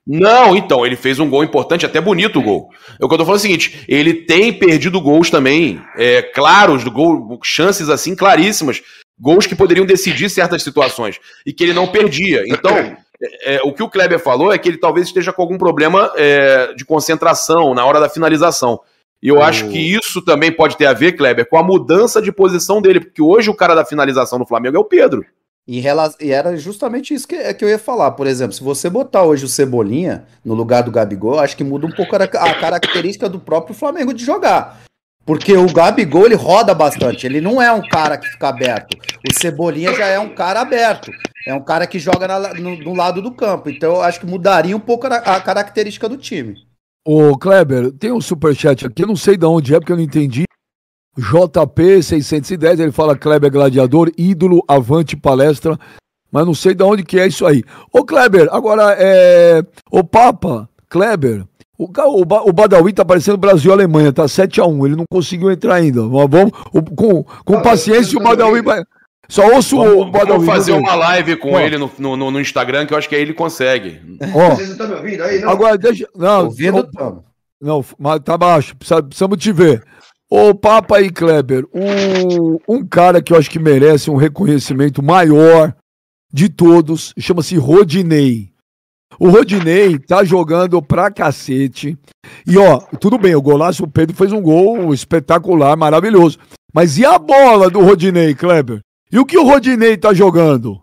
Não, então, ele fez um gol importante, até bonito o gol. É o que eu tô falando é o seguinte: ele tem perdido gols também, é, claros, do gol, chances assim claríssimas gols que poderiam decidir certas situações e que ele não perdia. Então, é, o que o Kleber falou é que ele talvez esteja com algum problema é, de concentração na hora da finalização. E eu acho que isso também pode ter a ver, Kleber, com a mudança de posição dele, porque hoje o cara da finalização no Flamengo é o Pedro. E, era justamente isso que, é que eu ia falar. Por exemplo, se você botar hoje o Cebolinha no lugar do Gabigol, acho que muda um pouco a característica do próprio Flamengo de jogar. Porque o Gabigol ele roda bastante, ele não é um cara que fica aberto. O Cebolinha já é um cara aberto, é um cara que joga na, no, no, lado do campo. Então eu acho que mudaria um pouco a, a característica do time. Ô Kleber, tem um superchat aqui, eu não sei de onde é, porque eu não entendi. JP 610, ele fala Kleber Gladiador, ídolo, avante palestra, mas não sei de onde que é isso aí. Ô Kleber, agora é. Ô Papa, Kleber, o, o, o Badawi tá parecendo Brasil e Alemanha, tá 7x1. Ele não conseguiu entrar ainda. Mas vamos, o, com, com ah, paciência, o Badawi vai. Só ouço vamos, o Badawi. Vamos fazer uma live com ele no, no, no, Instagram, que eu acho que aí ele consegue. Ó, Vocês estão me ouvindo aí, não? Agora, deixa. Não, ouvindo, não, não, mas tá baixo. Precisa, precisamos te ver. Ô, Papa e Kleber, um, um cara que eu acho que merece um reconhecimento maior de todos, chama-se Rodinei. O Rodinei tá jogando pra cacete. E ó, tudo bem, o golaço, o Pedro fez um gol espetacular, maravilhoso. Mas e a bola do Rodinei, Kleber? E o que o Rodinei tá jogando?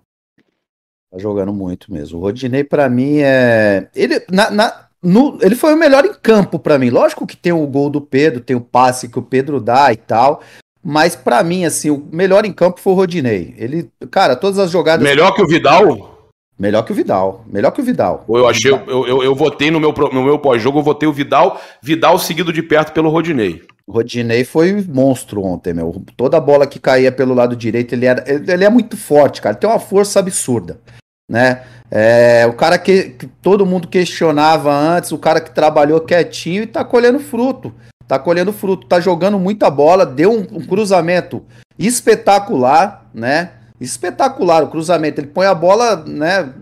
Tá jogando muito mesmo. O Rodinei, para mim, é. Ele, na, na, no, ele foi o melhor em campo para mim. Lógico que tem o gol do Pedro, tem o passe que o Pedro dá e tal. Mas para mim, assim, o melhor em campo foi o Rodinei. Ele, cara, todas as jogadas. Melhor que o Vidal? Melhor que o Vidal. Melhor que o Vidal. Eu achei, eu, eu, eu votei no meu, no meu pós-jogo, eu votei o Vidal, Vidal seguido de perto pelo Rodinei. O Rodinei foi monstro ontem, meu. Toda bola que caía pelo lado direito, ele, era, ele, ele é muito forte, cara. Tem uma força absurda, né? É, o cara que, que, todo mundo questionava antes, o cara que trabalhou quietinho e tá colhendo fruto. Tá colhendo fruto, tá jogando muita bola, deu um, um cruzamento espetacular, né? Espetacular o cruzamento. Ele põe a bola, né?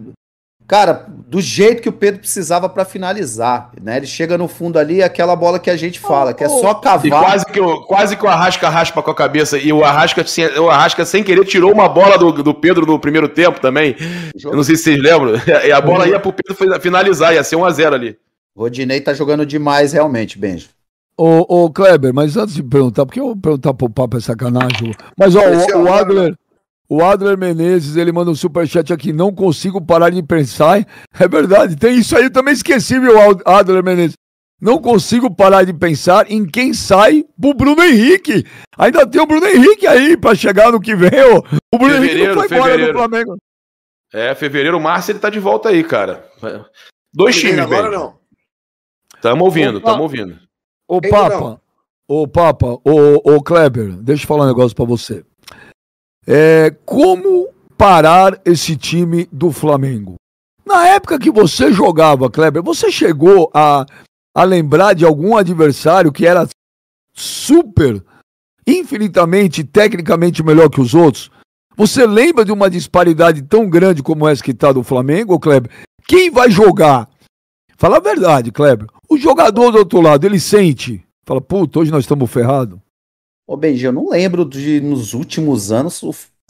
Cara, do jeito que o Pedro precisava para finalizar, né? Ele chega no fundo ali, aquela bola que a gente fala, que é só cavar. E quase que o, quase que o Arrasca raspa com a cabeça e o Arrasca, o Arrasca sem querer tirou uma bola do, do Pedro no primeiro tempo também. Eu não sei se vocês lembram. E a bola ia pro Pedro finalizar, ia ser 1 a 0 ali. Rodinei tá jogando demais realmente, Benjo. Ô, ô Kleber, mas antes de perguntar, porque eu vou perguntar pro Papo é sacanagem. Mas ó, o, o Adler, o Adler Menezes, ele manda um superchat aqui, não consigo parar de pensar. É verdade, tem isso aí, eu também esqueci, meu Adler Menezes. Não consigo parar de pensar em quem sai pro Bruno Henrique. Ainda tem o Bruno Henrique aí para chegar no que vem. O Bruno Henrique não foi embora do Flamengo. É, fevereiro, março ele tá de volta aí, cara. Dois times, agora bem. não. Tamo ouvindo, Opa. tamo ouvindo. Ô Papa, ô Papa, ô, ô Kleber, deixa eu falar um negócio para você. É, como parar esse time do Flamengo? Na época que você jogava, Kleber, você chegou a, a lembrar de algum adversário que era super, infinitamente, tecnicamente melhor que os outros? Você lembra de uma disparidade tão grande como essa que está do Flamengo, Kleber? Quem vai jogar? Fala a verdade, Kleber. O jogador do outro lado, ele sente. Fala, puta, hoje nós estamos ferrados. Ô, Benji, eu não lembro de, nos últimos anos,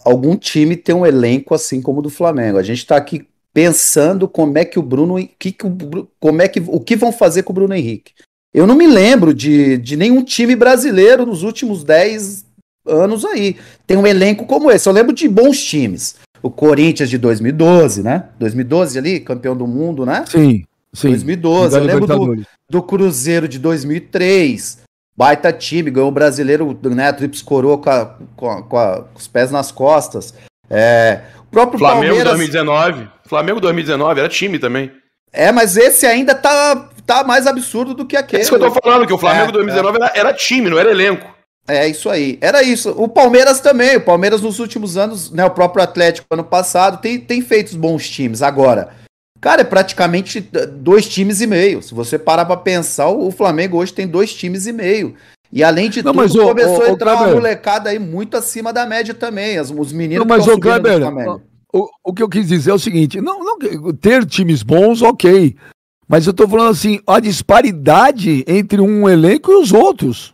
algum time ter um elenco assim como o do Flamengo. A gente está aqui pensando como é que o Bruno. Que, que o, como é que, o que vão fazer com o Bruno Henrique. Eu não me lembro de, de nenhum time brasileiro nos últimos 10 anos aí. Tem um elenco como esse. Eu lembro de bons times. O Corinthians de 2012, né? 2012 ali, campeão do mundo, né? Sim, sim. 2012. Eu lembro do, do Cruzeiro de 2003. Baita time, ganhou o brasileiro, né? Trips coroa com, a, com, a, com, a, com, os pés nas costas. É, o próprio Flamengo Palmeiras... 2019. Flamengo 2019, era time também. É, mas esse ainda tá, tá mais absurdo do que aquele. É isso que eu tô falando, que o Flamengo é, 2019 é. Era, era time, não era elenco. É isso aí. Era isso. O Palmeiras também. O Palmeiras nos últimos anos, né? O próprio Atlético ano passado tem, tem feito bons times. Agora, Cara, é praticamente dois times e meio. Se você parar pra pensar, o Flamengo hoje tem dois times e meio. E além de não, tudo, mas, começou a entrar uma molecada aí muito acima da média também. As, os meninos não, mas, o Kleber, o, o que eu quis dizer é o seguinte: não, não, ter times bons, ok. Mas eu tô falando assim, a disparidade entre um elenco e os outros.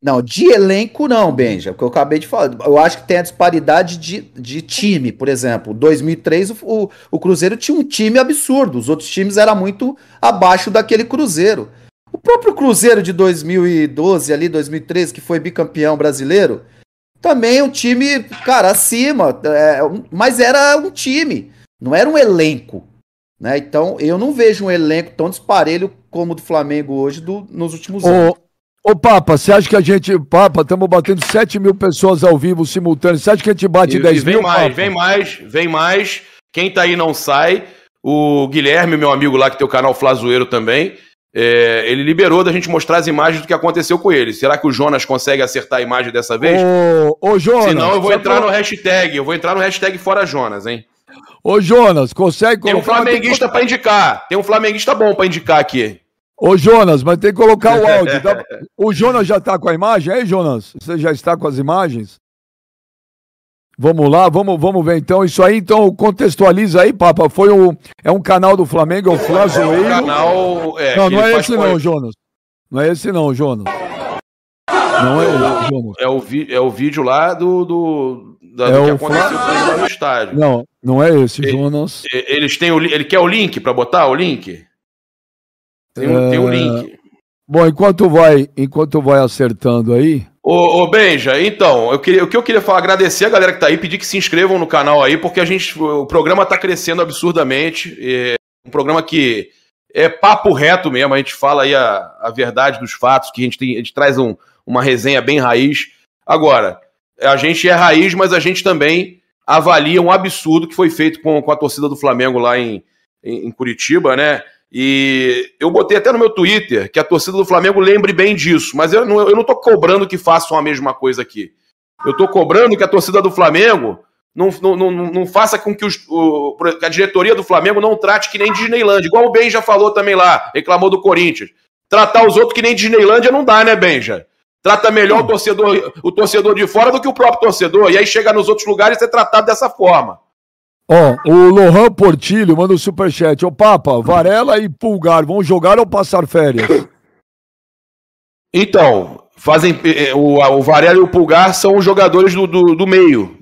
Não, de elenco não, Benja, porque eu acabei de falar. Eu acho que tem a disparidade de, de time, por exemplo. 2003 o, o Cruzeiro tinha um time absurdo, os outros times eram muito abaixo daquele Cruzeiro. O próprio Cruzeiro de 2012 ali, 2013, que foi bicampeão brasileiro, também um time, cara, acima, é, mas era um time, não era um elenco. Né? Então eu não vejo um elenco tão disparelho como o do Flamengo hoje do, nos últimos anos. Ô, Papa, você acha que a gente. Papa, estamos batendo 7 mil pessoas ao vivo simultâneo. Você acha que a gente bate e, 10 e vem mil? mais, Papa? vem mais, vem mais. Quem tá aí não sai. O Guilherme, meu amigo lá, que tem o canal Flazoeiro também, é, ele liberou da gente mostrar as imagens do que aconteceu com ele. Será que o Jonas consegue acertar a imagem dessa vez? Ô, ô Jonas. Senão eu vou entrar no hashtag. Eu vou entrar no hashtag Fora Jonas, hein? Ô, Jonas, consegue colocar. Tem um flamenguista para indicar. Tem um flamenguista bom para indicar aqui. Ô, Jonas, mas tem que colocar o áudio. Tá? O Jonas já está com a imagem? Aí, Jonas, você já está com as imagens? Vamos lá, vamos, vamos ver então. Isso aí, então, contextualiza aí, Papa. Foi o, é um canal do Flamengo, é o Flazoeiro. É um canal. É, não, não é esse não, Jonas. Não é esse não, Jonas. Não é esse, Jonas. É o, vi, é o vídeo lá do, do da, é do que aconteceu lá no estádio. Não, não é esse, ele, Jonas. Eles têm o, ele quer o link para botar o link? Tem, é... tem um link. Bom, enquanto vai, enquanto vai acertando aí. Ô, ô Benja, então, eu queria, o que eu queria falar, agradecer a galera que tá aí, pedir que se inscrevam no canal aí, porque a gente, o programa tá crescendo absurdamente. É um programa que é papo reto mesmo, a gente fala aí a, a verdade dos fatos, que a gente, tem, a gente traz um, uma resenha bem raiz. Agora, a gente é raiz, mas a gente também avalia um absurdo que foi feito com, com a torcida do Flamengo lá em, em, em Curitiba, né? E eu botei até no meu Twitter que a torcida do Flamengo lembre bem disso, mas eu não, eu não tô cobrando que façam a mesma coisa aqui. Eu tô cobrando que a torcida do Flamengo não, não, não, não faça com que, os, o, a diretoria do Flamengo não trate que nem Disneyland, igual o Ben já falou também lá, reclamou do Corinthians. Tratar os outros que nem Disneylândia não dá, né, Benja? Trata melhor o torcedor, o torcedor de fora do que o próprio torcedor. E aí chega nos outros lugares e é tratado dessa forma. Ó, oh, o Lohan Portilho manda um superchat. Ô, Papa, Varela e Pulgar vão jogar ou passar férias? Então, fazem. Eh, o, o Varela e o Pulgar são os jogadores do, do, do meio.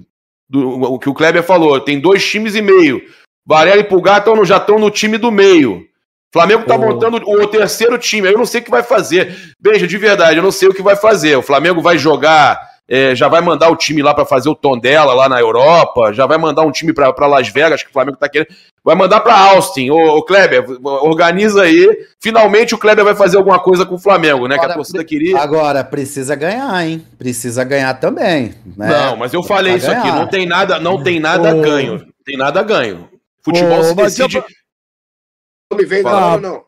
Do, o que o Kleber falou. Tem dois times e meio. Varela e Pulgar tão, já estão no time do meio. Flamengo tá oh. montando o terceiro time. Eu não sei o que vai fazer. Beijo, de verdade, eu não sei o que vai fazer. O Flamengo vai jogar é, já vai mandar o time lá para fazer o tom dela lá na Europa, já vai mandar um time para Las Vegas, que o Flamengo tá querendo, vai mandar para Austin. Ô, ô, Kleber, organiza aí. Finalmente o Kleber vai fazer alguma coisa com o Flamengo, né? Agora, que a torcida queria. Agora, precisa ganhar, hein? Precisa ganhar também. Né? Não, mas eu falei isso ganhar. aqui, não tem nada, não tem nada ô. ganho. Não tem nada ganho. Futebol ô, se decide. Não me vem, não, não.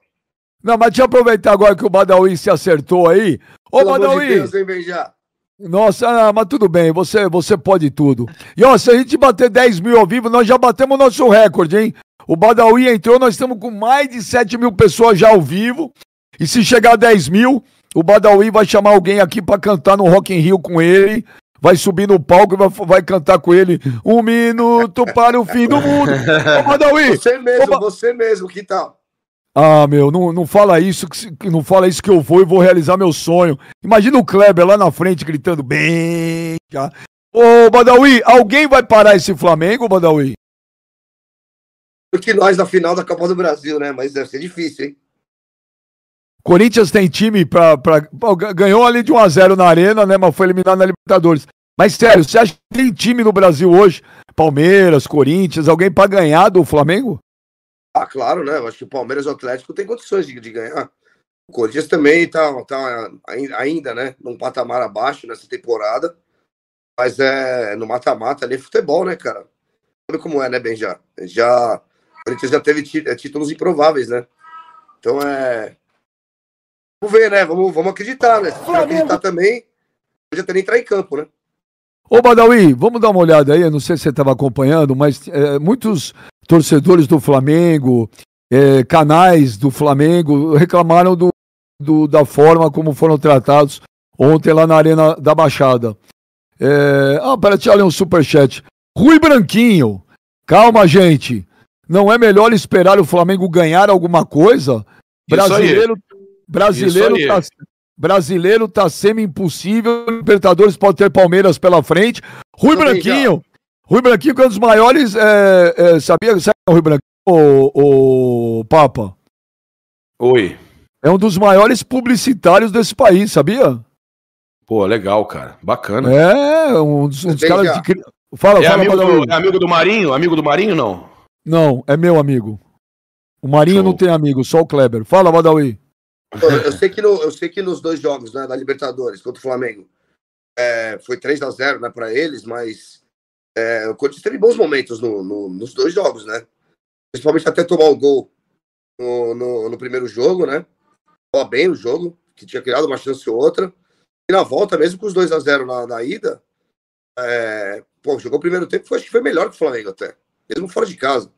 Não, mas deixa eu aproveitar agora que o Badawi se acertou aí. Ô, Pelo Badawi! De Deus, hein, nossa, ah, mas tudo bem, você, você pode tudo. E ó, se a gente bater 10 mil ao vivo, nós já batemos nosso recorde, hein? O Badawi entrou, nós estamos com mais de 7 mil pessoas já ao vivo. E se chegar a 10 mil, o Badawi vai chamar alguém aqui para cantar no Rock in Rio com ele. Vai subir no palco e vai, vai cantar com ele um minuto para o fim do mundo. Ô, Badawi! Você mesmo, Ô, você mesmo, que tal? Ah, meu, não, não fala isso, que não fala isso que eu vou e vou realizar meu sonho. Imagina o Kleber lá na frente gritando bem. Já. Ô, Badawi, alguém vai parar esse Flamengo, Badawi? Porque nós na final da Copa do Brasil, né? Mas deve ser difícil, hein? Corinthians tem time pra, pra. Ganhou ali de 1x0 na Arena, né? Mas foi eliminado na Libertadores. Mas sério, você acha que tem time no Brasil hoje? Palmeiras, Corinthians, alguém para ganhar do Flamengo? Ah, claro, né? Eu acho que o Palmeiras e o Atlético tem condições de, de ganhar. O Corinthians também tá, tá ainda, né? Num patamar abaixo nessa temporada. Mas é no mata-mata ali é futebol, né, cara? Sabe como é, né, Benja? Já, o Corinthians já teve é, títulos improváveis, né? Então é. Vamos ver, né? Vamos, vamos acreditar, né? Se acreditar também, já que entrar em campo, né? Ô, Badawi, vamos dar uma olhada aí. Eu não sei se você estava acompanhando, mas é, muitos torcedores do Flamengo, é, canais do Flamengo reclamaram do, do, da forma como foram tratados ontem lá na Arena da Baixada. É... Ah, deixa eu ler um superchat. Rui Branquinho, calma, gente. Não é melhor esperar o Flamengo ganhar alguma coisa? Brasileiro, brasileiro tá, brasileiro tá semi-impossível. Libertadores pode ter Palmeiras pela frente. Rui Branquinho, Rui Branquinho que é um dos maiores. É, é, sabia, sabe o Rui Branquinho, o, o Papa? Oi. É um dos maiores publicitários desse país, sabia? Pô, legal, cara. Bacana. É, um dos, um dos caras de. Fala, é fala, amigo do, é amigo do Marinho? Amigo do Marinho, não? Não, é meu amigo. O Marinho Show. não tem amigo, só o Kleber. Fala, Badawi. Eu sei que, no, eu sei que nos dois jogos né, da Libertadores contra o Flamengo é, foi 3 a 0 né, para eles, mas é, o Corinthians teve bons momentos no, no, nos dois jogos, né? Principalmente até tomar o gol no, no, no primeiro jogo, né? Ó, bem o jogo, que tinha criado uma chance ou outra. E na volta, mesmo com os 2 a 0 na, na ida, é, pô, jogou o primeiro tempo, foi, acho que foi melhor que o Flamengo até. Mesmo fora de casa.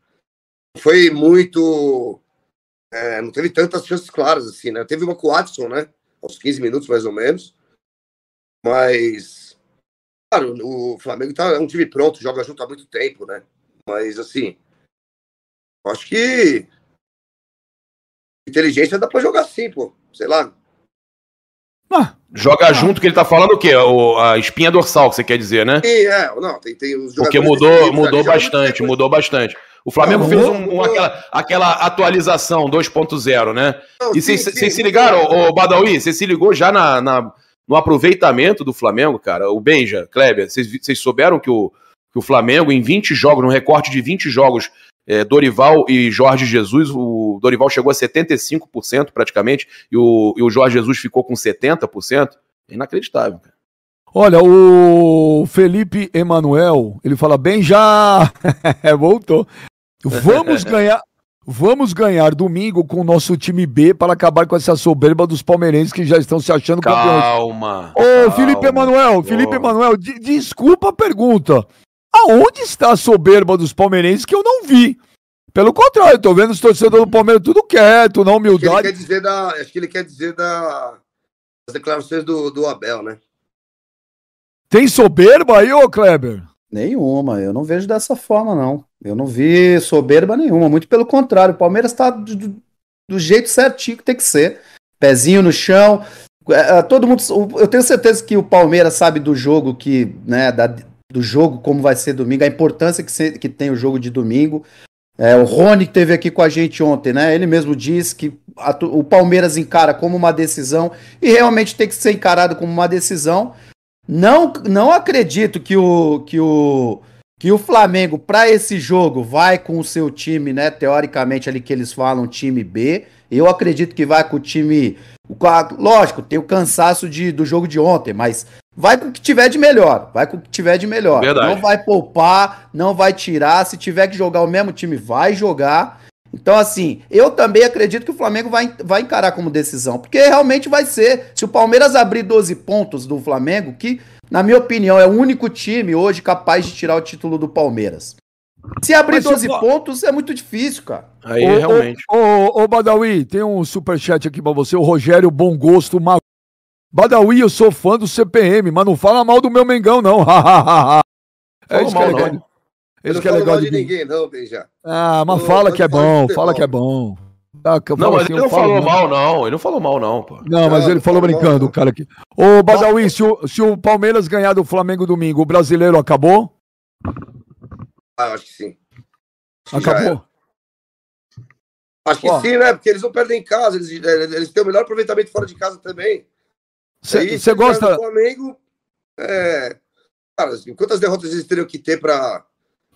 Foi muito. É, não teve tantas chances claras assim, né? Teve uma com o Watson, né? Aos 15 minutos, mais ou menos. Mas Claro, o Flamengo tá, é um time pronto, joga junto há muito tempo, né? Mas, assim, acho que inteligência dá pra jogar sim, pô. Sei lá. Ah. Joga ah. junto que ele tá falando o quê? O, a espinha dorsal, que você quer dizer, né? Sim, é. Não, tem, tem os Porque mudou, mudou bastante, mudou bastante. O Flamengo fez um, um, aquela, aquela atualização 2.0, né? E vocês se ligaram, ô Badawi? Você se ligou já na, na, no aproveitamento do Flamengo, cara? O Benja, Kleber, vocês souberam que o, que o Flamengo, em 20 jogos, no recorte de 20 jogos, é, Dorival e Jorge Jesus, o Dorival chegou a 75% praticamente, e o, e o Jorge Jesus ficou com 70%. É inacreditável, cara. Olha, o Felipe Emanuel, ele fala bem já. Voltou. Vamos ganhar. Vamos ganhar domingo com o nosso time B para acabar com essa soberba dos palmeirenses que já estão se achando calma, campeões. Calma. Ô, Felipe Emanuel, Felipe Emanuel, de, desculpa a pergunta. Aonde está a soberba dos palmeirenses que eu não vi? Pelo contrário, eu tô vendo os torcedores do Palmeiras tudo quieto, na humildade. Acho que ele quer dizer, da, acho que ele quer dizer da, das declarações do, do Abel, né? Tem soberba aí, ô Kleber? Nenhuma, eu não vejo dessa forma, não. Eu não vi soberba nenhuma, muito pelo contrário. O Palmeiras está do, do, jeito certinho que tem que ser. Pezinho no chão. É, é, todo mundo. Eu tenho certeza que o Palmeiras sabe do jogo que, né, da, do jogo, como vai ser domingo, a importância que, se, que tem o jogo de domingo. É, o Rony que teve aqui com a gente ontem, né? Ele mesmo disse que a, o Palmeiras encara como uma decisão e realmente tem que ser encarado como uma decisão. Não, não acredito que o, que o, que o Flamengo, para esse jogo, vai com o seu time, né? Teoricamente, ali que eles falam, time B. Eu acredito que vai com o time. Lógico, tem o cansaço de, do jogo de ontem, mas vai com o que tiver de melhor. Vai com o que tiver de melhor. Verdade. Não vai poupar, não vai tirar. Se tiver que jogar o mesmo time, vai jogar. Então, assim, eu também acredito que o Flamengo vai, vai encarar como decisão, porque realmente vai ser. Se o Palmeiras abrir 12 pontos do Flamengo, que, na minha opinião, é o único time hoje capaz de tirar o título do Palmeiras. Se abrir Mas 12 eu... pontos, é muito difícil, cara. Aí, ô, realmente. Ô, ô, ô, Badawi, tem um superchat aqui pra você, o Rogério Bom Gosto Mag... Badawi, eu sou fã do CPM, mas não fala mal do meu Mengão, não. é isso que é legal. Eu não que é legal de, de ninguém, não, Beija. Ah, mas fala que é bom, fala que é bom. Ah, não, mas assim, ele não falou mal, não. Ele não falou mal, não, pô. Não, mas ele falou brincando, o cara aqui. Ô, Badawi, se o, se o Palmeiras ganhar do Flamengo domingo, o brasileiro acabou? Ah, eu acho que sim. Acabou? Acho que Ó. sim, né? Porque eles não perdem em casa, eles, eles têm o melhor aproveitamento fora de casa também. Você gosta. Flamengo, é... Cara, quantas derrotas eles teriam que ter para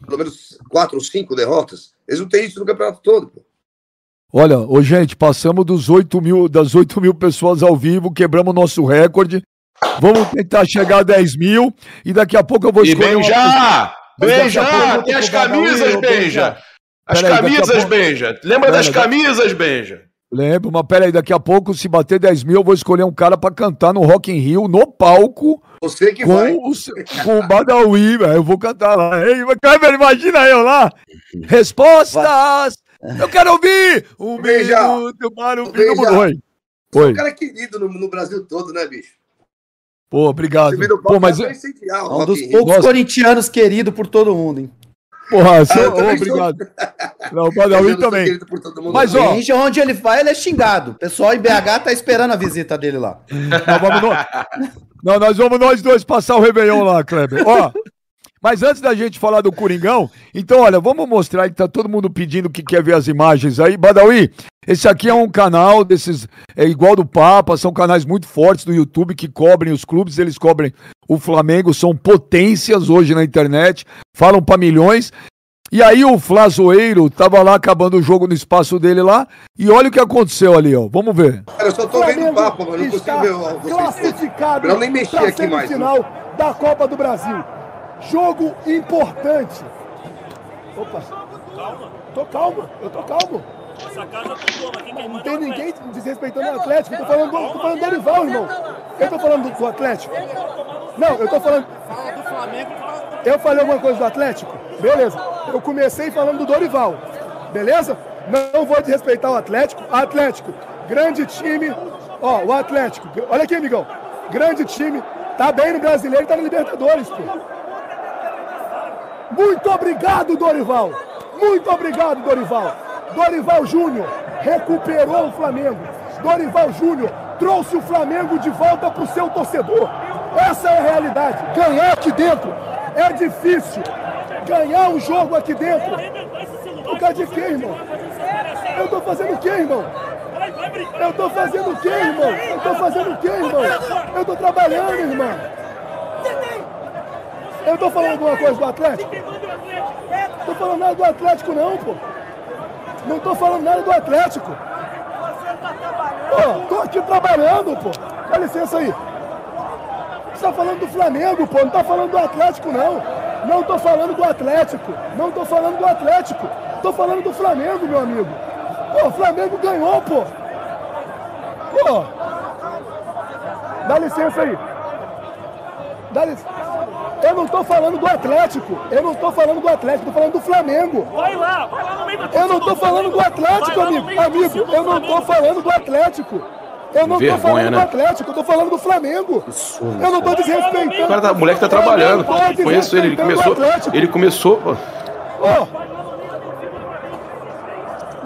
pelo menos quatro ou cinco derrotas. Eles não têm isso no campeonato todo. Pô. Olha, ô, gente, passamos dos 8 mil, das 8 mil pessoas ao vivo, quebramos nosso recorde. Vamos tentar chegar a 10 mil e daqui a pouco eu vou escolher. E beija! Beija! Tem as camisas, beija! As camisas, beija! Lembra das camisas, beija? Lembro, mas peraí, daqui a pouco, se bater 10 mil, eu vou escolher um cara para cantar no Rock in Rio, no palco. Você que com vai. O, com o Badawi, velho. Eu vou cantar lá. Ei, Kleber, imagina eu lá. Respostas! Eu quero ouvir! Um beijo para o fim do Oi. Você é um cara querido no, no, Brasil todo, né, bicho? Pô, obrigado. Pô, mas é um dos poucos corintianos querido por todo mundo, hein? Porra, ah, sou... oh, obrigado. Não, o Badawi também. Mas, ó. onde ele vai, ele é xingado. O pessoal em BH tá esperando a visita dele lá. Não, vamos no... Não, nós vamos nós dois passar o Réveillon lá, Kleber. Ó. Mas antes da gente falar do Coringão, então, olha, vamos mostrar que tá todo mundo pedindo que quer ver as imagens aí. Badawi, esse aqui é um canal desses, é igual do Papa, são canais muito fortes do YouTube que cobrem os clubes, eles cobrem o Flamengo, são potências hoje na internet, falam para milhões. E aí o Flazoeiro tava lá acabando o jogo no espaço dele lá, e olha o que aconteceu ali, ó. Vamos ver. Cara, eu só tô vendo o Papa, mano, não consigo ver o classificado. Eu nem mexi aqui mais. final da Copa do Brasil. Jogo importante. Opa. Calma. Tô calma, eu tô calmo. Essa casa quem Não tem ninguém desrespeitando o Atlético. Eu tô falando, do, tô falando do Dorival, irmão. Eu tô falando do, do Atlético. Não, eu tô falando. do Flamengo. Eu falei alguma coisa do Atlético? Beleza. Eu comecei falando do Dorival. Beleza? Não vou desrespeitar o Atlético. Atlético, grande time. Ó, o Atlético. Olha aqui, amigão. Grande time. Tá bem no brasileiro, tá no Libertadores, pô. Muito obrigado, Dorival. Muito obrigado, Dorival. Dorival Júnior recuperou o Flamengo. Dorival Júnior trouxe o Flamengo de volta para o seu torcedor. Essa é a realidade. Ganhar aqui dentro é difícil. Ganhar um jogo aqui dentro. Por causa de quê, irmão? Eu tô fazendo o quê, irmão? Eu tô fazendo o quê, irmão? Eu tô fazendo o quê, irmão? Eu tô trabalhando, irmão. Eu tô falando alguma coisa do Atlético? Tô falando nada do Atlético não, pô. Não tô falando nada do Atlético. Pô, tô aqui trabalhando, pô. Dá licença aí. Você tá falando do Flamengo, pô. Não tá falando do Atlético, não. Não tô falando do Atlético. Não tô falando do Atlético. Tô falando do Flamengo, meu amigo. Pô, o Flamengo ganhou, pô. Pô. Dá licença aí. Dá licença. Eu não tô falando do Atlético. Eu não tô falando do Atlético, tô falando do Flamengo. Vai lá, vai lá no meio da Eu não tô falando do Atlético, amigo. Amigo, eu não tô falando do Atlético. Eu não Vergonha, tô falando né? do Atlético, eu tô falando do Flamengo. eu não tô desrespeitando. O, cara tá, o moleque tá trabalhando. Conheço ele, ele começou. Ele começou. Pô. Oh.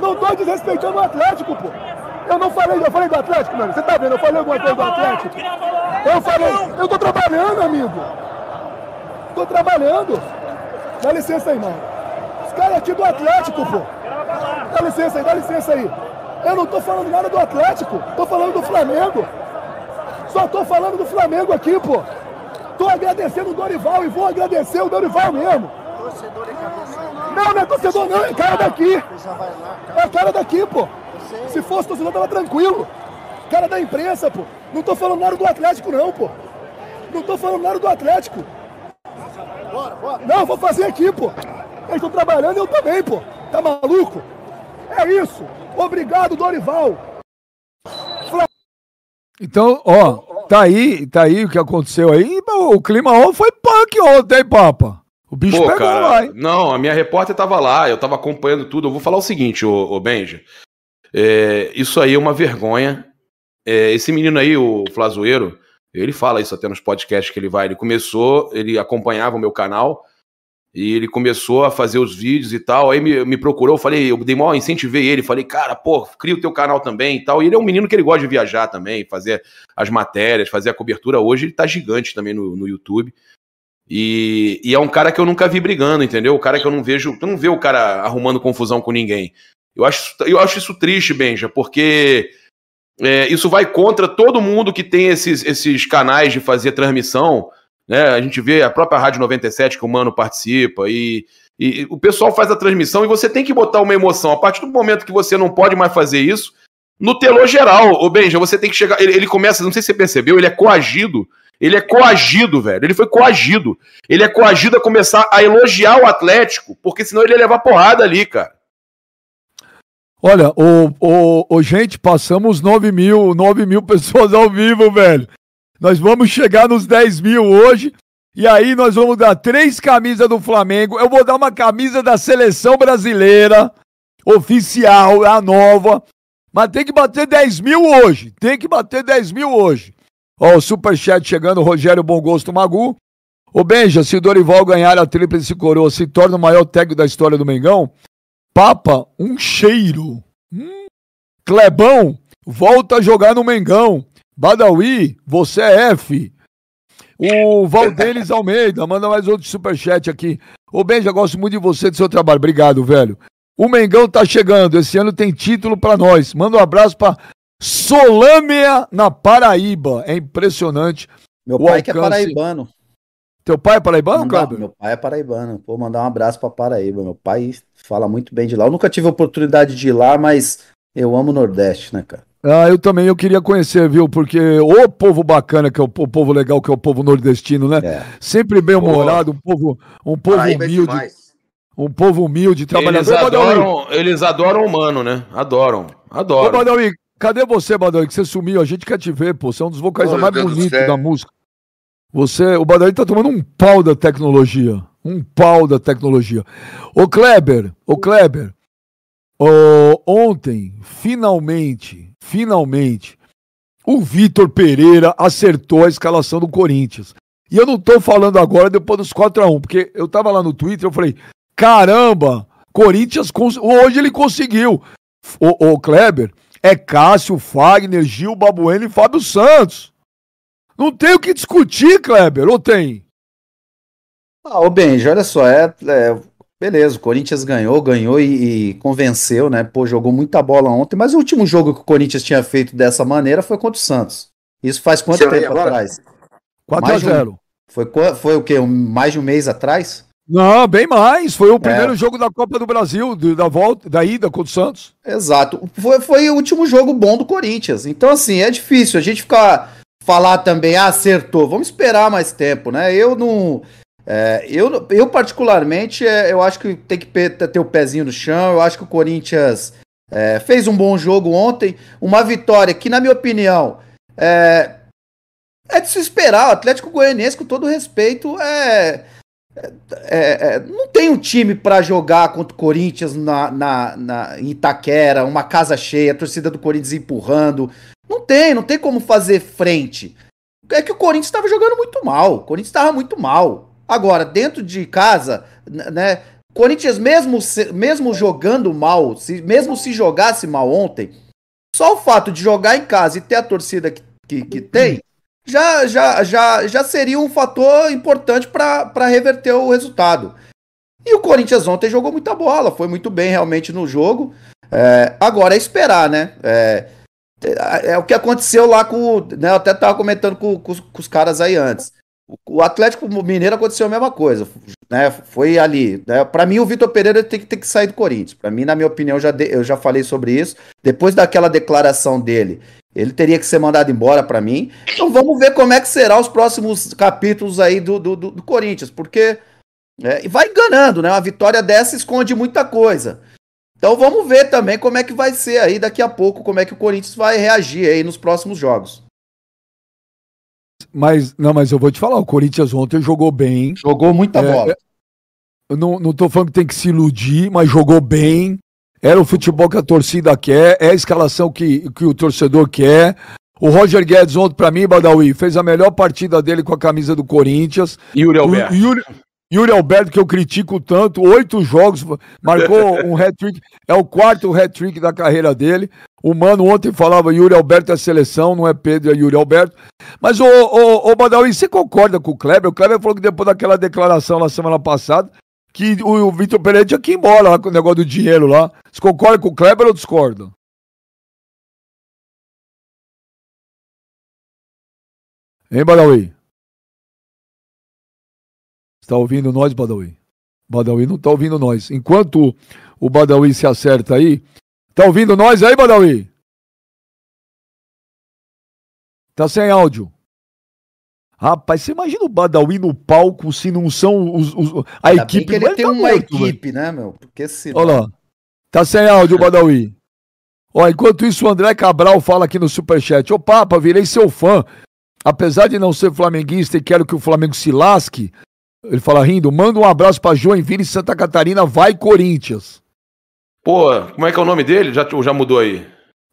Não tô desrespeitando o Atlético, pô. Eu não falei, eu falei do Atlético, mano. Você tá vendo? Eu falei alguma coisa do Atlético? Eu falei, eu tô trabalhando, amigo. Tô trabalhando. Dá licença aí, mano. Os caras aqui do Atlético, pô. Dá licença aí, dá licença aí. Eu não tô falando nada do Atlético. Tô falando do Flamengo. Só tô falando do Flamengo aqui, pô. Tô agradecendo o Dorival e vou agradecer o Dorival mesmo. Não, não é torcedor não, é cara daqui. É cara daqui, pô. Se fosse torcedor, tava tranquilo. Cara da imprensa, pô. Não tô falando nada do Atlético, não, pô. Não tô falando nada do Atlético. Bora, bora. Não, vou fazer aqui, pô. Eles estão trabalhando e eu também, pô. Tá maluco? É isso. Obrigado, Dorival. Então, ó, tá aí, tá aí o que aconteceu aí. O clima ontem foi punk ontem, hein, Papa? O bicho Pô, pegou cara, lá, hein? Não, a minha repórter tava lá, eu tava acompanhando tudo. Eu vou falar o seguinte, ô, ô Benja. É, isso aí é uma vergonha. É, esse menino aí, o Flazoeiro, ele fala isso até nos podcasts que ele vai. Ele começou, ele acompanhava o meu canal e ele começou a fazer os vídeos e tal. Aí me, me procurou, falei, eu dei maior incentivei ele. Falei, cara, pô, cria o teu canal também e tal. E ele é um menino que ele gosta de viajar também, fazer as matérias, fazer a cobertura. Hoje ele tá gigante também no, no YouTube. E, e, é um cara que eu nunca vi brigando, entendeu? O cara que eu não vejo, eu não vê o cara arrumando confusão com ninguém. Eu acho, eu acho isso triste, Benja, porque é, isso vai contra todo mundo que tem esses, esses canais de fazer transmissão. Né? A gente vê a própria Rádio 97 que o Mano participa e, e o pessoal faz a transmissão e você tem que botar uma emoção. A partir do momento que você não pode mais fazer isso, no telô geral, o Benja, você tem que chegar. Ele, ele, começa, não sei se você percebeu, ele é coagido. Ele é coagido, velho. Ele foi coagido. Ele é coagido a começar a elogiar o Atlético, porque senão ele ia levar porrada ali, cara. Olha, o, o, o, gente, passamos 9 mil, 9 mil pessoas ao vivo, velho. Nós vamos chegar nos 10 mil hoje. E aí nós vamos dar três camisas do Flamengo. Eu vou dar uma camisa da seleção brasileira, oficial, a nova. Mas tem que bater 10 mil hoje. Tem que bater 10 mil hoje. Ó, o superchat chegando, Rogério Bom Gosto Magu. Ô Benja, se o Dorival ganhar a tríplice coroa, se torna o maior técnico da história do Mengão? Papa, um cheiro. Hum. Clebão, volta a jogar no Mengão. Badawi, você é F. O Valdenis Almeida, manda mais outro superchat aqui. Ô Benja, gosto muito de você, do seu trabalho. Obrigado, velho. O Mengão tá chegando. Esse ano tem título para nós. Manda um abraço para Solâmia, na Paraíba. É impressionante. Meu pai alcance. que é paraibano. Teu pai é paraibano, cara? Meu pai é paraibano. Vou mandar um abraço para Paraíba. Meu pai fala muito bem de lá. Eu nunca tive a oportunidade de ir lá, mas eu amo o Nordeste, né, cara? Ah, eu também eu queria conhecer, viu? Porque o povo bacana, que é o, o povo legal, que é o povo nordestino, né? É. Sempre bem humorado, um povo, um povo Paraíba é humilde. É um povo humilde, trabalhador. Eles adoram, eles adoram o humano, né? Adoram, adoram. Ô, Badawi, cadê você, Badawi? Que você sumiu, a gente quer te ver, pô. Você é um dos vocalistas mais bonitos da música. Você, o Badawi tá tomando um pau da tecnologia. Um pau da tecnologia. Ô Kleber, ô Kleber, ô, ontem, finalmente, finalmente, o Vitor Pereira acertou a escalação do Corinthians. E eu não tô falando agora depois dos 4x1, porque eu tava lá no Twitter, eu falei, caramba, Corinthians, hoje ele conseguiu. O, o Kleber, é Cássio, Fagner, Gil, Babueno e Fábio Santos. Não tem o que discutir, Kleber, ou tem? Ah, ô Benji, olha só, é, é, beleza, o Corinthians ganhou, ganhou e, e, convenceu, né? Pô, jogou muita bola ontem, mas o último jogo que o Corinthians tinha feito dessa maneira foi contra o Santos. Isso faz quanto Você tempo atrás? 4 a 0 um, foi, foi o quê? Um, mais de um mês atrás? Não, bem mais. Foi o é. primeiro é. jogo da Copa do Brasil, da volta, da ida contra o Santos. Exato. Foi, foi o último jogo bom do Corinthians. Então, assim, é difícil a gente ficar falar também, ah, acertou. Vamos esperar mais tempo, né? Eu não. É, eu, eu, particularmente, é, eu acho que tem que ter o pezinho no chão. Eu acho que o Corinthians é, fez um bom jogo ontem. Uma vitória que, na minha opinião, é, é de se esperar. O Atlético Goianiense, com todo respeito, é é, é, não tem um time para jogar contra o Corinthians na, na, na, em Itaquera, uma casa cheia, a torcida do Corinthians empurrando. Não tem, não tem como fazer frente. É que o Corinthians estava jogando muito mal. O Corinthians estava muito mal. Agora, dentro de casa, né? Corinthians, mesmo, mesmo jogando mal, se, mesmo se jogasse mal ontem, só o fato de jogar em casa e ter a torcida que, que, que tem, já, já, já, já seria um fator importante para reverter o resultado. E o Corinthians ontem jogou muita bola, foi muito bem realmente no jogo. É, agora é esperar, né? É, é, é, o que aconteceu lá com. Né, eu até estava comentando com, com, com, os caras aí antes. O, Atlético Mineiro aconteceu a mesma coisa. Né, foi ali. Né, para mim, o Vitor Pereira tem que, tem que sair do Corinthians. Para mim, na minha opinião, já, de, eu já falei sobre isso. Depois daquela declaração dele ele teria que ser mandado embora para mim. Então vamos ver como é que será os próximos capítulos aí do, do, do, do Corinthians, porque é, vai enganando, né? Uma vitória dessa esconde muita coisa. Então vamos ver também como é que vai ser aí daqui a pouco, como é que o Corinthians vai reagir aí nos próximos jogos. Mas, não, mas eu vou te falar, o Corinthians ontem jogou bem. Jogou muita é, bola. Eu não, não tô falando que tem que se iludir, mas jogou bem. Era o futebol que a torcida quer, é a escalação que, que o torcedor quer. O Roger Guedes ontem, para mim, Badawi, fez a melhor partida dele com a camisa do Corinthians. Yuri Alberto. O, Yuri, Yuri Alberto, que eu critico tanto, oito jogos, marcou um hat-trick, é o quarto hat-trick da carreira dele. O Mano ontem falava Yuri Alberto é seleção, não é Pedro, é Yuri Alberto. Mas, ô, ô, ô Badawi, você concorda com o Kleber? O Kleber falou que depois daquela declaração na semana passada, que o Vitor Pereira tinha que ir embora lá com o negócio do dinheiro lá. Você concorda com o Kleber ou discorda? Hein, Badawi? Está ouvindo nós, Badawi? Badawi não está ouvindo nós. Enquanto o Badawi se acerta aí, tá ouvindo nós aí, Badawi? Tá sem áudio. Rapaz, você imagina o Badawi no palco se não são os, os a Ainda equipe. que ele tem tá uma morto, equipe, véio. né, meu? Porque se. Olha lá. Tá sem áudio, Badawi. Ó, enquanto isso, o André Cabral fala aqui no Superchat. Ô, Papa, virei seu fã. Apesar de não ser flamenguista e quero que o Flamengo se lasque, ele fala rindo, manda um abraço pra Joinville, Santa Catarina, vai Corinthians. Pô, como é que é o nome dele? Já, já mudou aí?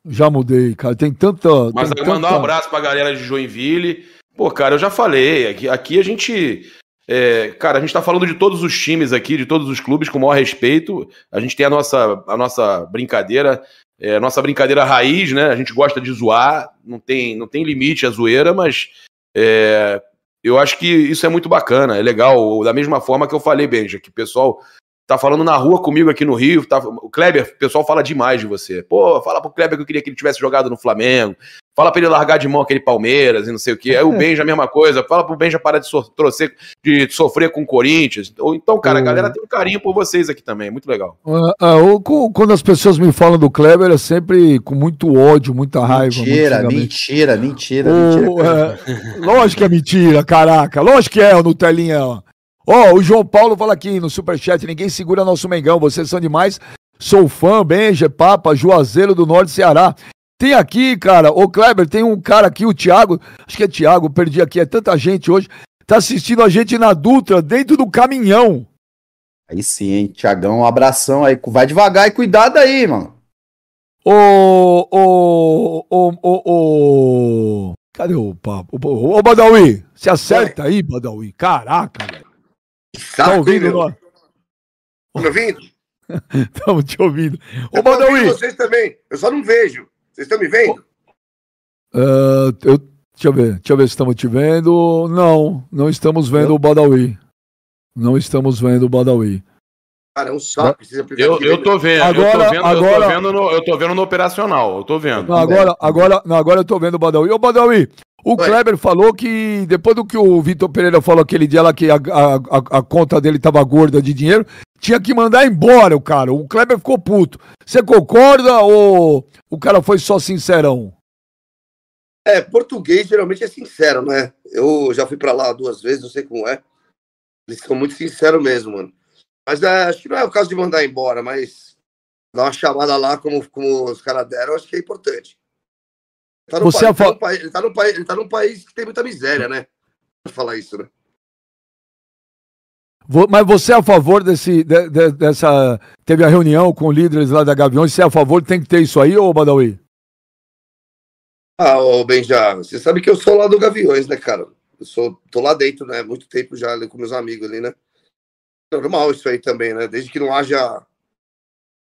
Já mudei, cara. Tem tanta. Mas tem mandar tanta... um abraço pra galera de Joinville. Pô, cara, eu já falei, aqui, aqui a gente. É, cara, a gente tá falando de todos os times aqui, de todos os clubes, com o maior respeito. A gente tem a nossa, a nossa brincadeira, é, a nossa brincadeira raiz, né? A gente gosta de zoar, não tem, não tem limite a zoeira, mas é, eu acho que isso é muito bacana, é legal. Da mesma forma que eu falei, Benja, que o pessoal tá falando na rua comigo aqui no Rio. Tá, o Kleber, o pessoal fala demais de você. Pô, fala pro Kleber que eu queria que ele tivesse jogado no Flamengo. Fala pra ele largar de mão aquele Palmeiras e não sei o quê. Aí o Benja a mesma coisa. Fala pro Benja parar de, so de sofrer com o Corinthians. Então, cara, a galera tem um carinho por vocês aqui também. Muito legal. Uh, uh, quando as pessoas me falam do Kleber, é sempre com muito ódio, muita raiva. Mentira, mentira, mentira, mentira. Uh, lógico que é mentira, caraca. Lógico que é, o Nutelinha. Ó, oh, o João Paulo fala aqui no Superchat: ninguém segura nosso Mengão, vocês são demais. Sou fã, Benja, Papa, Juazeiro do Norte Ceará. Tem aqui, cara, ô Kleber, tem um cara aqui, o Thiago, acho que é Thiago, perdi aqui, é tanta gente hoje, tá assistindo a gente na Dutra, dentro do caminhão. Aí sim, hein, Tiagão, um abração aí, vai devagar e cuidado aí, mano. Ô, ô, ô, ô, ô, cadê o papo? Ô, ô Badawi, se acerta aí, Badawi, caraca, velho. Tá ouvindo nós? Tá me ouvindo? Estamos te ouvindo. Ô, Badawi. vocês também, eu só não vejo. Vocês estão me vendo? Uh, eu, deixa eu ver, deixa eu ver se estamos te vendo. Não, não estamos vendo eu? o Badawi. Não estamos vendo o Badawi. Cara, é um saco. Eu, eu tô vendo, agora, eu tô vendo, agora, eu tô vendo, no, eu tô vendo no operacional, eu tô vendo. Não, agora, agora, não, agora eu tô vendo o Badawi. Ô, Badawi, o Oi. Kleber falou que, depois do que o Vitor Pereira falou aquele dia lá que a, a, a, conta dele tava gorda de dinheiro, tinha que mandar embora o cara. O Kleber ficou puto. Você concorda ou o cara foi só sincerão? É, português geralmente é sincero, né? Eu já fui para lá duas vezes, não sei como é. Eles são muito sinceros mesmo, mano. Mas é, acho que não é o caso de mandar embora, mas dar uma chamada lá como, como os caras deram, acho que é importante. Tá Você país, é fa... ele, tá país, ele tá num país que tem muita miséria, né? Pra falar isso, né? Mas você é a favor desse, de, de, dessa. Teve a reunião com líderes lá da Gaviões, você é a favor, tem que ter isso aí, ô Badawi? Ah, ô Benja, você sabe que eu sou lá do Gaviões, né, cara? Eu sou, tô lá dentro, né? Muito tempo já com meus amigos ali, né? Normal isso aí também, né? Desde que não haja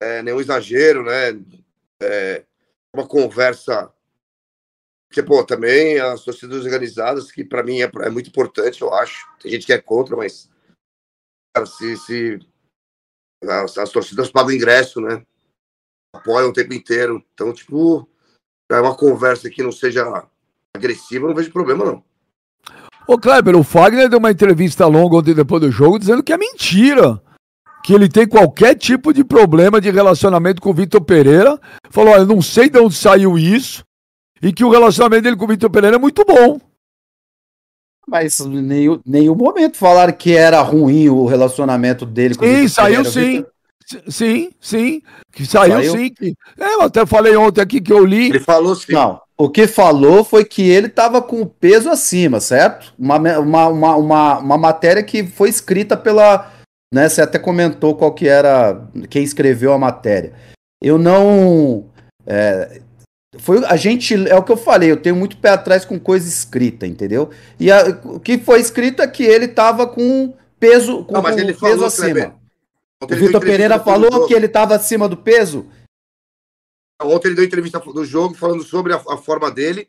é, nenhum exagero, né? É, uma conversa. Porque, pô, também as torcidas organizadas, que para mim é, é muito importante, eu acho. Tem gente que é contra, mas cara, se, se as, as, torcidas pagam ingresso, né? Apoiam o tempo inteiro. Então, tipo, é uma conversa que não seja agressiva, não vejo problema, não. Ô, Kleber, o Fagner deu uma entrevista longa ontem depois do jogo dizendo que é mentira. Que ele tem qualquer tipo de problema de relacionamento com o Vitor Pereira. Falou: olha, eu não sei de onde saiu isso. E que o relacionamento dele com o Vitor Pereira é muito bom. Mas em nenhum, nenhum momento falaram que era ruim o relacionamento dele com sim, o saiu sim. Sim, sim. Que saiu, saiu? sim. Que... É, eu até falei ontem aqui que eu li. Ele falou sim. Não, o que falou foi que ele estava com o peso acima, certo? Uma, uma, uma, uma, uma matéria que foi escrita pela. Né, você até comentou qual que era quem escreveu a matéria. Eu não. É, foi a gente é o que eu falei eu tenho muito pé atrás com coisa escrita entendeu? E a, o que foi escrito é que ele estava com peso com, não, mas ele peso falou, acima. O Vitor Pereira falou que ele estava acima do peso? Ontem ele deu entrevista do jogo falando sobre a, a forma dele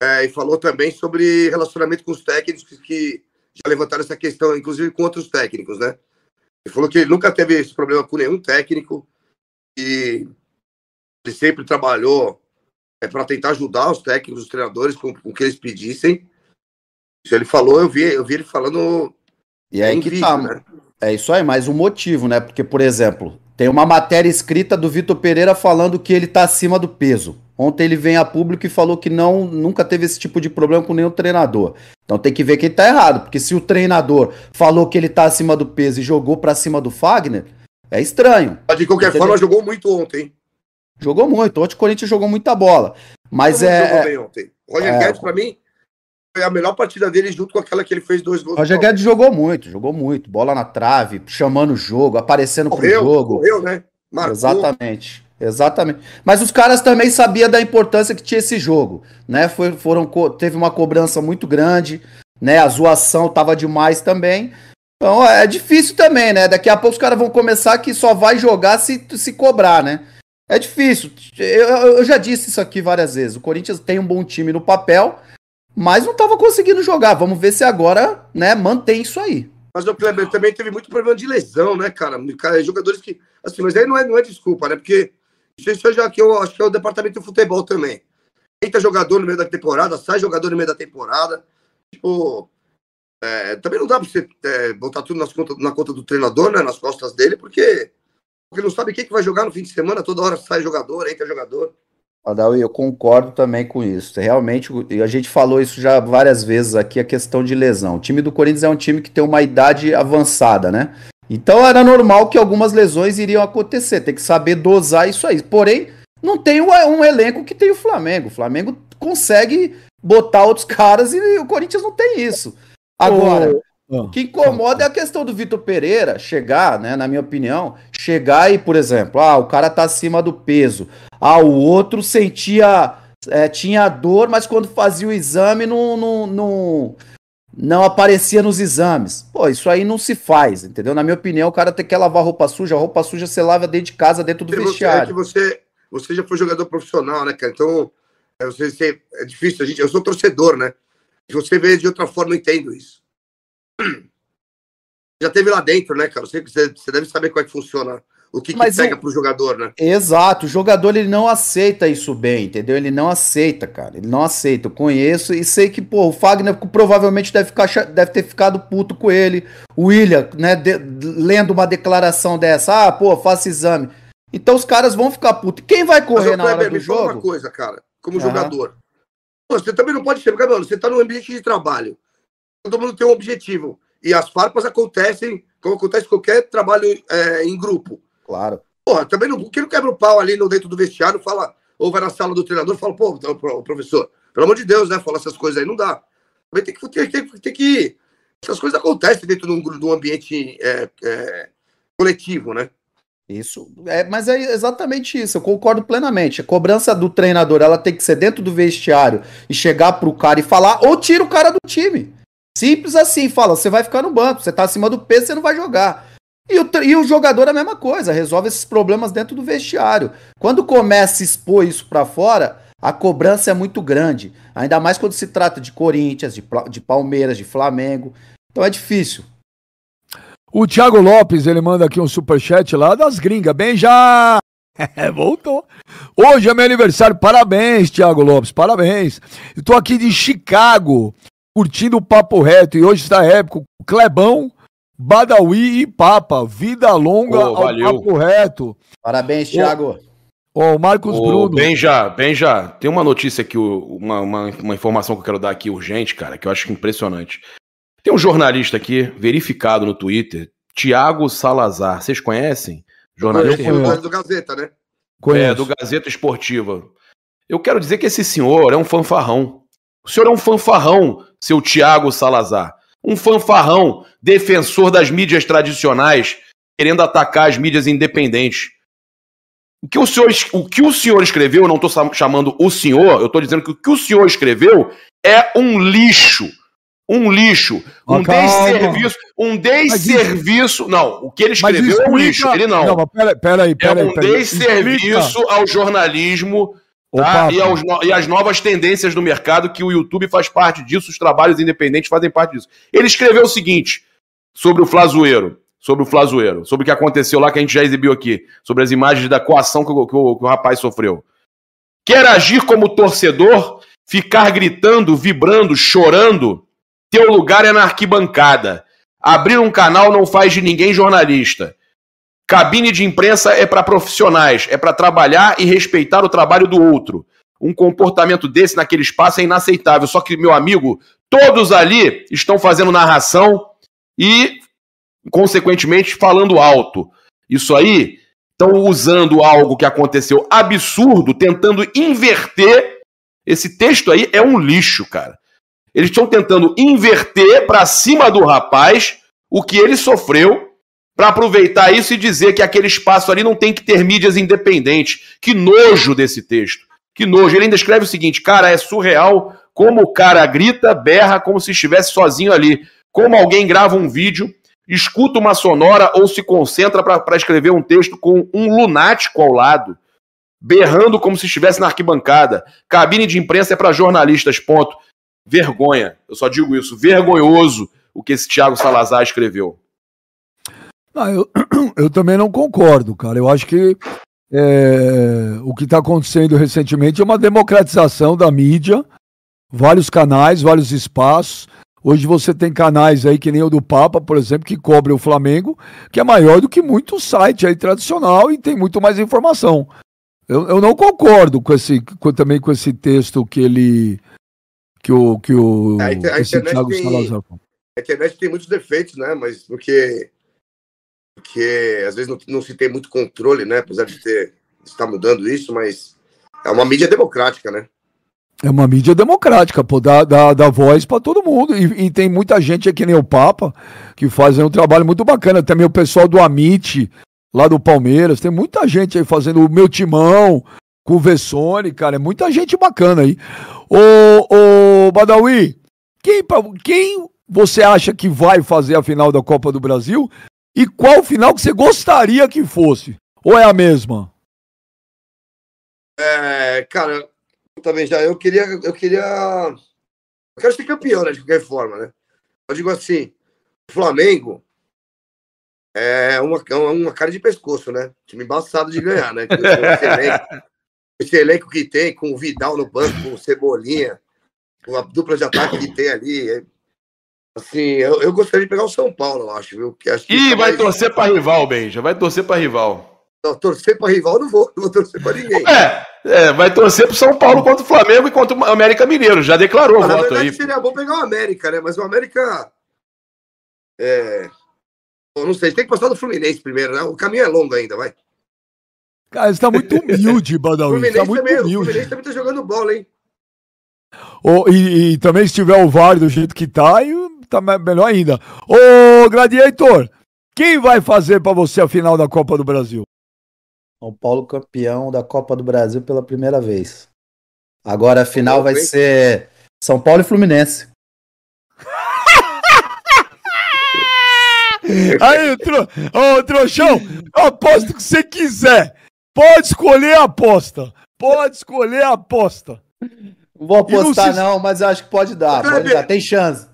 é, e falou também sobre relacionamento com os técnicos que, que já levantaram essa questão inclusive com outros técnicos né? Ele falou que ele nunca teve esse problema com nenhum técnico e ele sempre trabalhou é para tentar ajudar os técnicos, os treinadores com, com o que eles pedissem. Isso ele falou, eu vi, eu vi ele falando. E aí que tá, né? É isso aí, mais um motivo, né? Porque, por exemplo, tem uma matéria escrita do Vitor Pereira falando que ele tá acima do peso. Ontem ele vem a público e falou que não nunca teve esse tipo de problema com nenhum treinador. Então tem que ver quem tá errado, porque se o treinador falou que ele tá acima do peso e jogou para cima do Fagner, é estranho. De qualquer entendeu? forma, jogou muito ontem. Jogou muito. Ontem o Corinthians jogou muita bola. Mas é. Jogou bem ontem. Roger é, Guedes, pra mim, foi a melhor partida dele junto com aquela que ele fez dois gols. Roger Guedes jogou muito, jogou muito. Bola na trave, chamando o jogo, aparecendo correu, pro jogo. Correu, né? Marcou. Exatamente. Exatamente. Mas os caras também sabiam da importância que tinha esse jogo, né? Foi, foram, teve uma cobrança muito grande, né? A zoação tava demais também. Então é difícil também, né? Daqui a pouco os caras vão começar que só vai jogar se, se cobrar, né? É difícil. Eu, eu, já disse isso aqui várias vezes. O Corinthians tem um bom time no papel, mas não estava conseguindo jogar. Vamos ver se agora, né, mantém isso aí. Mas o Kleber também teve muito problema de lesão, né, cara? Jogadores que. Assim, mas aí não é, não é desculpa, né? Porque isso já que eu acho que é o departamento de futebol também. Entra jogador no meio da temporada, sai jogador no meio da temporada. Tipo. É, também não dá pra você é, botar tudo nas conta, na conta do treinador, né? Nas costas dele, porque porque não sabe quem que vai jogar no fim de semana, toda hora sai jogador, entra jogador. Adaui, eu concordo também com isso. Realmente, a gente falou isso já várias vezes aqui, a questão de lesão. O time do Corinthians é um time que tem uma idade avançada, né? Então era normal que algumas lesões iriam acontecer, tem que saber dosar isso aí. Porém, não tem um, um elenco que tem o Flamengo. O Flamengo consegue botar outros caras e o Corinthians não tem isso. Agora, o que incomoda é a questão do Vitor Pereira chegar, né, na minha opinião, chegar e, por exemplo, ah, o cara tá acima do peso. Ah, o outro sentia, é, tinha dor, mas quando fazia o exame não, não, não, não aparecia nos exames. Pô, isso aí não se faz, entendeu? Na minha opinião, o cara tem que lavar roupa suja, a roupa suja você lava dentro de casa, dentro do você, vestiário. É que você, você já foi jogador profissional, né, cara? Então, é, você, você, é difícil, a gente, eu sou torcedor, né? Se você vê de outra forma, eu entendo isso. Já teve lá dentro, né, cara? Você, você deve saber como é que funciona o que, que pega o... pro jogador, né? Exato, o jogador ele não aceita isso bem, entendeu? Ele não aceita, cara. Ele não aceita. Eu conheço e sei que, pô, o Fagner provavelmente deve, ficar, deve ter ficado puto com ele. O William, né, de, lendo uma declaração dessa, ah, pô, faça exame. Então os caras vão ficar putos. Quem vai correr na hora do jogo? uma coisa, cara, como uhum. jogador. Você também não pode ser, Gabriel, você tá num ambiente de trabalho. Todo mundo tem um objetivo. E as farpas acontecem, como acontece qualquer trabalho é, em grupo. Claro. Porra, também não, quem não quebra o pau ali no dentro do vestiário, fala, ou vai na sala do treinador e fala, pô, professor, pelo amor de Deus, né? Falar essas coisas aí, não dá. Também tem que, tem, tem, tem que. Essas coisas acontecem dentro de um, de um ambiente é, é, coletivo, né? Isso, é, mas é exatamente isso, eu concordo plenamente. A cobrança do treinador, ela tem que ser dentro do vestiário e chegar pro cara e falar, ou tira o cara do time. Simples assim, fala, você vai ficar no banco, você tá acima do peso, você não vai jogar. E o, e o jogador é a mesma coisa, resolve esses problemas dentro do vestiário. Quando começa a expor isso para fora, a cobrança é muito grande. Ainda mais quando se trata de Corinthians, de, de Palmeiras, de Flamengo. Então é difícil. O Thiago Lopes, ele manda aqui um superchat lá das gringas. Bem já! Voltou. Hoje é meu aniversário. Parabéns, Thiago Lopes. Parabéns. Estou aqui de Chicago, curtindo o papo reto. E hoje está épico. Clebão Badawi e Papa, vida longa oh, ao valeu. papo reto. Parabéns, Thiago. Ó, oh, Marcos oh, Bruno. Bem já, bem já. Tem uma notícia aqui, uma, uma, uma, informação que eu quero dar aqui urgente, cara, que eu acho impressionante. Tem um jornalista aqui, verificado no Twitter, Tiago Salazar. Vocês conhecem? Jornalista eu do Gazeta, né? Conheço. É, do Gazeta Esportiva. Eu quero dizer que esse senhor é um fanfarrão. O senhor é um fanfarrão, seu Tiago Salazar um fanfarrão, defensor das mídias tradicionais, querendo atacar as mídias independentes. O que o senhor, o que o senhor escreveu, eu não estou chamando o senhor, eu estou dizendo que o que o senhor escreveu é um lixo. Um lixo, um desserviço, um desserviço. Não, o que ele escreveu explica... é um lixo. Ele não. não pera, pera aí, pera é um desserviço ao jornalismo Tá? E, aos, e, as novas tendências do mercado, que o YouTube faz parte disso, os trabalhos independentes fazem parte disso. Ele escreveu o seguinte sobre o Flazoeiro, sobre o Flazoeiro, sobre o que aconteceu lá que a gente já exibiu aqui, sobre as imagens da coação que o, que o, que o rapaz sofreu. Quer agir como torcedor, ficar gritando, vibrando, chorando? Teu lugar é na arquibancada. Abrir um canal não faz de ninguém jornalista. Cabine de imprensa é para profissionais, é para trabalhar e respeitar o trabalho do outro. Um comportamento desse naquele espaço é inaceitável. Só que, meu amigo, todos ali estão fazendo narração e, consequentemente, falando alto. Isso aí estão usando algo que aconteceu absurdo, tentando inverter. Esse texto aí é um lixo, cara. Eles estão tentando inverter para cima do rapaz o que ele sofreu para aproveitar isso e dizer que aquele espaço ali não tem que ter mídias independentes. Que nojo desse texto. Que nojo. Ele ainda escreve o seguinte: cara, é surreal como o cara grita, berra como se estivesse sozinho ali. Como alguém grava um vídeo, escuta uma sonora ou se concentra para escrever um texto com um lunático ao lado, berrando como se estivesse na arquibancada. Cabine de imprensa é para jornalistas, ponto. Vergonha. Eu só digo isso. Vergonhoso o que esse Thiago Salazar escreveu. Eu, eu também não concordo, cara. Eu acho que é, o que está acontecendo recentemente é uma democratização da mídia, vários canais, vários espaços. Hoje você tem canais aí que nem o do Papa, por exemplo, que cobre o Flamengo, que é maior do que muito site aí tradicional e tem muito mais informação. Eu, eu não concordo com esse, com, também com esse texto que ele que o que o a, a esse Thiago tem, Salazar. A internet tem muitos defeitos, né? Mas porque porque às vezes não, não se tem muito controle, né? Apesar de ter estar mudando isso, mas é uma mídia democrática, né? É uma mídia democrática, pô, dá, dá, dá voz para todo mundo. E, e, tem muita gente aqui, nem o Papa, que fazem um trabalho muito bacana. Também o pessoal do Amit, lá do Palmeiras, tem muita gente aí fazendo o meu timão, com o Vessone, cara. É muita gente bacana aí. Ô, ô Badawi, quem, quem você acha que vai fazer a final da Copa do Brasil? E qual final que você gostaria que fosse? Ou é a mesma? É, cara, também já eu queria, eu queria, eu quero ser campeão, né, de qualquer forma, né? Eu digo assim, o Flamengo é uma, é uma cara de pescoço, né? Time embaçado de ganhar, né? Esse elenco, esse elenco que tem, com o Vidal no banco, com o Cebolinha, com a dupla de ataque que tem ali. Assim, eu, eu gostaria de pegar o São Paulo, eu acho, viu? Que acho que Ih, vai mais... torcer para rival, Benja. Vai torcer para rival. Não, torcer para rival não vou, não vou torcer para ninguém. É, é, vai torcer para São Paulo contra o Flamengo e contra o América Mineiro. Já declarou o voto aí. Seria bom pegar o América, né? Mas o América. É. Bom, não sei, tem que passar do Fluminense primeiro, né? O caminho é longo ainda, vai. Cara, você tá muito humilde, Badawi. Tá muito também, humilde. O Fluminense também tá jogando bola, hein? Oh, e, e, também se tiver o VAR do jeito que tá, tá melhor ainda. Ô, Gladiator, quem vai fazer para você a final da Copa do Brasil? São Paulo campeão da Copa do Brasil pela primeira vez. Agora a final vai ser São Paulo e Fluminense. Aí, tro... Ô, trouxão, eu aposto o que você quiser. Pode escolher a aposta. Pode escolher a aposta. Não vou apostar, não, se... não, mas acho que pode dar. Pode dar, tem chance.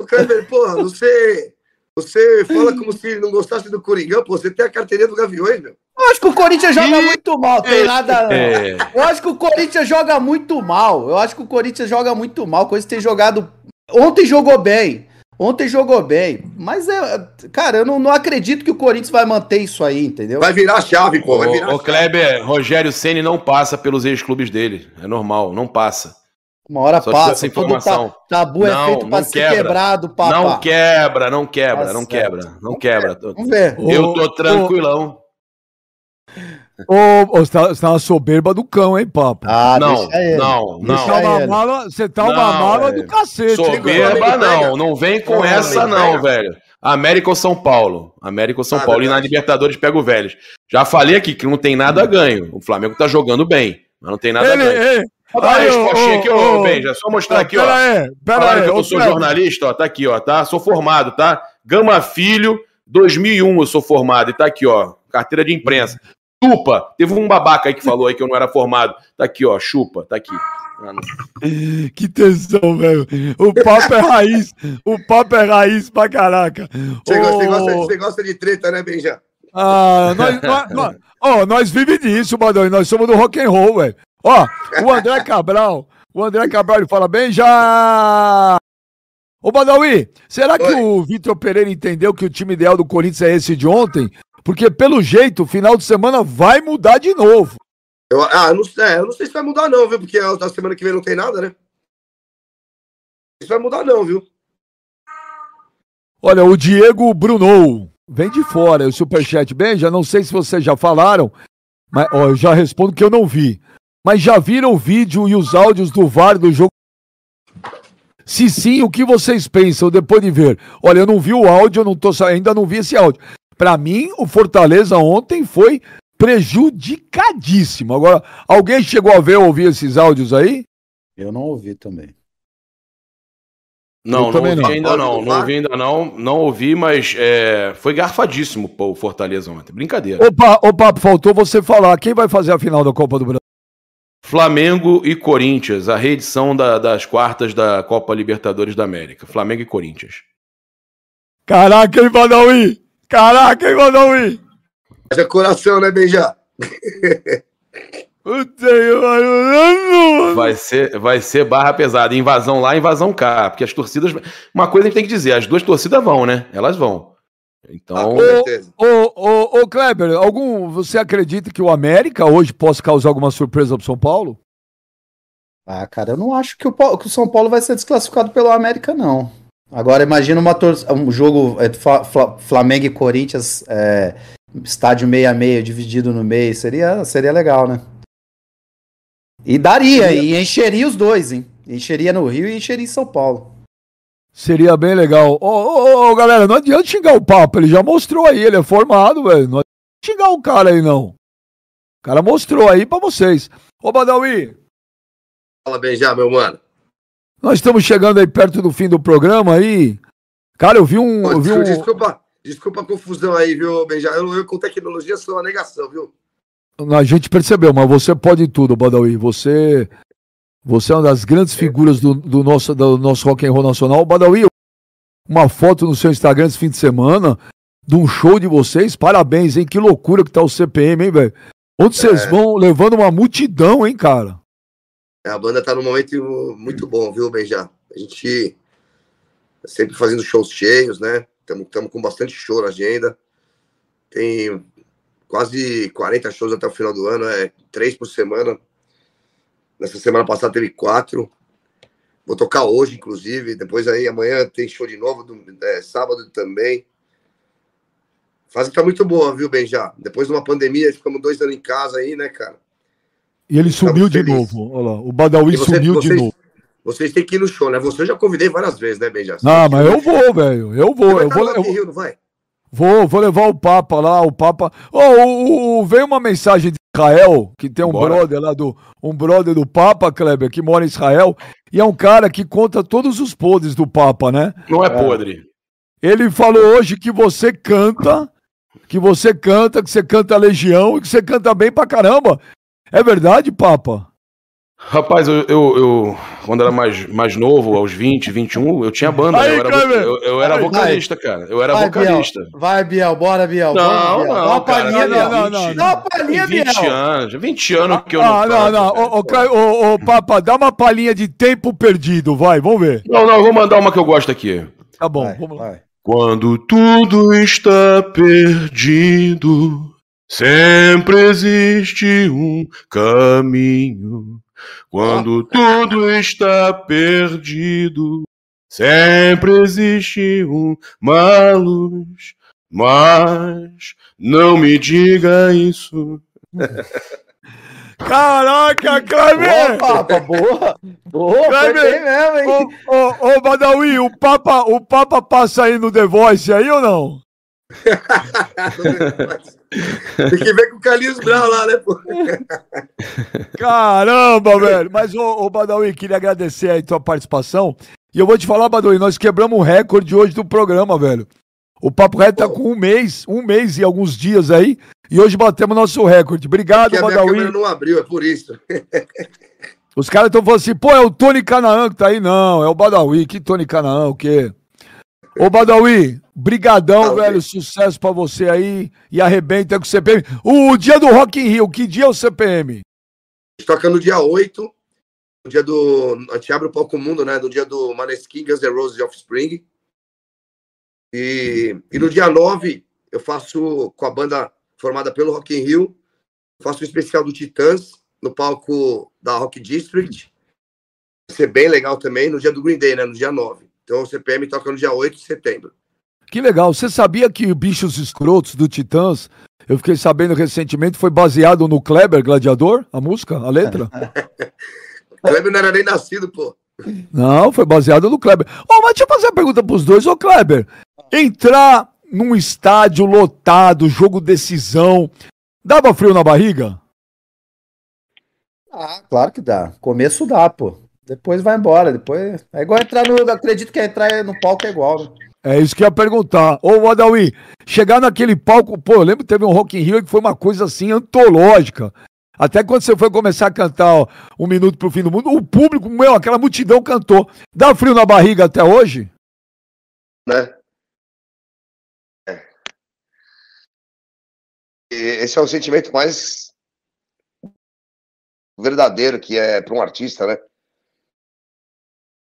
O Kleber, porra, você, você fala como se não gostasse do Coringão, pô. Você tem a carteirinha do Gaviões, meu. Eu acho que o Corinthians joga muito mal, tem nada. É. Eu acho que o Corinthians joga muito mal. Eu acho que o Corinthians joga muito mal. Corinthians tem jogado. Ontem jogou bem. Ontem jogou bem. Mas é. Cara, eu não, não acredito que o Corinthians vai manter isso aí, entendeu? Vai virar chave, pô. Vai virar o, o Kleber, Rogério Ceni não passa pelos ex-clubes dele. É normal, não passa. Uma hora Só passa. Essa informação. Tá, tabu não, é feito pra ser quebra. quebrado, papá. Não quebra, não quebra, tá não quebra, não quebra. Vamos ver. Eu tô tranquilão. Ô, você, tá, você tá uma soberba do cão, hein, papo? Ah, não, não, não. Você tá uma mala, você tá uma mala do cacete. Soberba não, não vem com essa não, velho. América ou São Paulo? América ou São ah, Paulo. Verdade. E na Libertadores pega o Vélez. Já falei aqui que não tem nada a ganho. O Flamengo tá jogando bem, mas não tem nada ele, a ganho. Ele, Olha a respostinha aqui, ô, Benja. Só mostrar aqui, ó. Pera aí, pera aí. Que eu sou jornalista, ó. Tá aqui, ó, tá? Sou formado, tá? Gama Filho, 2001 eu sou formado. E tá aqui, ó. Carteira de imprensa. Chupa. Teve um babaca aí que falou aí que eu não era formado. Tá aqui, ó. Chupa. Tá aqui. Que tesão, velho. O papo é raiz. O papo é raiz pra caraca. Você, oh... gosta, você gosta, de treta, né, Benja? Ah, nós, nós, nós, oh, nós vivemos disso, Badão. Nós somos do rock and roll, velho. Ó, o André Cabral. O André Cabral ele fala bem já. Ô Badawi, será que Oi. o Vitor Pereira entendeu que o time ideal do Corinthians é esse de ontem? Porque, pelo jeito, o final de semana vai mudar de novo. Eu, ah, não, é, eu não sei se vai mudar, não, viu? Porque a semana que vem não tem nada, né? Isso vai mudar, não, viu? Olha, o Diego Brunou vem de fora. O Superchat, já não sei se vocês já falaram, mas ó, eu já respondo que eu não vi. Mas já viram o vídeo e os áudios do VAR do jogo? Se sim, o que vocês pensam depois de ver? Olha, eu não vi o áudio, eu não tô, ainda não vi esse áudio. Para mim, o Fortaleza ontem foi prejudicadíssimo. Agora, alguém chegou a ver ou ouvir esses áudios aí? Eu não ouvi também. Não, não ouvi não. ainda não. Não ouvi ainda não. Não ouvi, mas é, foi garfadíssimo pô, o Fortaleza ontem. Brincadeira. Opa, opa, faltou você falar. Quem vai fazer a final da Copa do Brasil? Flamengo e Corinthians, a reedição da, das quartas da Copa Libertadores da América. Flamengo e Corinthians. Caraca, hein, Badawi? Caraca, hein, Badawi? É coração, né, Beija? vai ser, vai ser barra pesada. Invasão lá, invasão cá. Porque as torcidas. Uma coisa a gente tem que dizer: as duas torcidas vão, né? Elas vão. Então. Ô, ô, ô, ô, Kleber, algum, você acredita que o América hoje possa causar alguma surpresa pro São Paulo? Ah, cara, eu não acho que o, que o São Paulo vai ser desclassificado pelo América, não. Agora, imagina uma um jogo é, Flamengo e Corinthians, é, estádio meia meia dividido no meio. Seria, seria legal, né? E daria, seria... e encheria os dois, hein? Encheria no Rio e encheria em São Paulo. Seria bem legal. Ô, ô, ô, galera, não adianta xingar o papo. Ele já mostrou aí, ele é formado, velho. Não adianta xingar o cara aí, não. O cara mostrou aí pra vocês. Ô, Badawi. Fala bem já, meu mano. Nós estamos chegando aí perto do fim do programa aí. Cara, eu vi um. Eu vi um... Desculpa, desculpa a confusão aí, viu, Benja? Eu, eu com tecnologia sou uma negação, viu? A gente percebeu, mas você pode tudo, Badawi. Você, você é uma das grandes figuras do, do nosso, do nosso rock and roll nacional. Badawi, uma foto no seu Instagram esse fim de semana de um show de vocês. Parabéns, hein? Que loucura que tá o CPM, hein, velho? Onde vocês é. vão levando uma multidão, hein, cara? É, a banda tá num momento muito bom, viu, Benja? A gente sempre fazendo shows cheios, né? Estamos com bastante show na agenda. Tem quase 40 shows até o final do ano, é três por semana. Nessa semana passada teve quatro. Vou tocar hoje, inclusive. Depois aí, amanhã tem show de novo, é, sábado também. A fase tá muito boa, viu, Benja? Depois de uma pandemia, ficamos dois anos em casa aí, né, cara? E ele sumiu de novo. Olha lá, o Badawi você, sumiu vocês, de novo. Vocês têm que ir no show, né? Você eu já convidei várias vezes, né, Benja? Não, mas eu vou, velho. Eu vou. Eu vou, eu... Rio, não vai? Vou, vou levar o Papa lá, o Papa. Oh, o, o, veio uma mensagem de Israel, que tem um Bora. brother lá do. Um brother do Papa, Kleber, que mora em Israel, e é um cara que conta todos os podres do Papa, né? Não é podre. Ele falou hoje que você canta, que você canta, que você canta Legião e que você canta bem pra caramba. É verdade, Papa? Rapaz, eu, eu, eu, quando era mais, mais novo, aos 20, 21, eu tinha banda. Aí, eu, era, eu, eu, era vocalista, cara. Eu era vai, vocalista. Biel. Vai, Biel, bora, Biel. Não, bora, Biel. não, Dá uma palhinha, Biel. Não, não, não. Dá uma palhinha, 20 Biel. anos, 20 anos que eu ah, não. Ah, não, não. Ô, ô, ô, Papa, dá uma palhinha de tempo perdido, vai, vamos ver. Não, não, eu vou mandar uma que eu gosto aqui. Tá bom, vai, vamos lá. Vai. Quando tudo está perdido Sempre existe um caminho quando tudo está perdido. Sempre existe uma luz, mas não me diga isso. Caraca, Kleber! Boa, Papa, boa! Boa, Kleber, mesmo, hein? Ô, ô, ô, Badawi, o Papa, o Papa passa aí no The Voice aí ou não? Tem que ver com o Carlinhos Brown lá, né, pô? Caramba, velho. Mas, ô, ô Badawi, queria agradecer aí tua participação. E eu vou te falar, Badawi, nós quebramos o recorde hoje do programa, velho. O Papo Reto tá com um mês, um mês e alguns dias aí. E hoje batemos nosso recorde. Obrigado, Badawi. A minha não abriu, é por isso. Os caras estão falando assim, pô, é o Tony Canaã que tá aí. Não, é o Badawi. Que Tony Canaã, o quê? Ô, Badawi, brigadão, velho. Sucesso pra você aí. E arrebenta com o CPM. O dia do Rock in Rio, que dia é o CPM? Toca no dia 8. No dia do... A gente abre o palco mundo, né? No dia do Maneskin, Guns N' Roses of Spring. E, e no dia 9, eu faço com a banda formada pelo Rock in Rio. Faço o um especial do Titãs no palco da Rock District. Vai ser bem legal também no dia do Green Day, né? No dia 9. Então o CPM toca no dia 8 de setembro. Que legal. Você sabia que Bichos Escrotos do Titãs, eu fiquei sabendo recentemente, foi baseado no Kleber Gladiador, a música, a letra? Kleber não era nem nascido, pô. Não, foi baseado no Kleber. Oh, mas deixa eu fazer uma pergunta pros dois. Ô, Kleber, entrar num estádio lotado, jogo decisão, dava frio na barriga? Ah, claro que dá. Começo dá, pô. Depois vai embora. Depois. É igual entrar no. Acredito que entrar no palco é igual, né? É isso que eu ia perguntar. Ô, Adawi, chegar naquele palco, pô, eu lembro que teve um Rock in Rio que foi uma coisa assim antológica. Até quando você foi começar a cantar ó, Um Minuto pro Fim do Mundo, o público, meu, aquela multidão cantou. Dá frio na barriga até hoje? Né? É. Esse é o sentimento mais verdadeiro que é para um artista, né?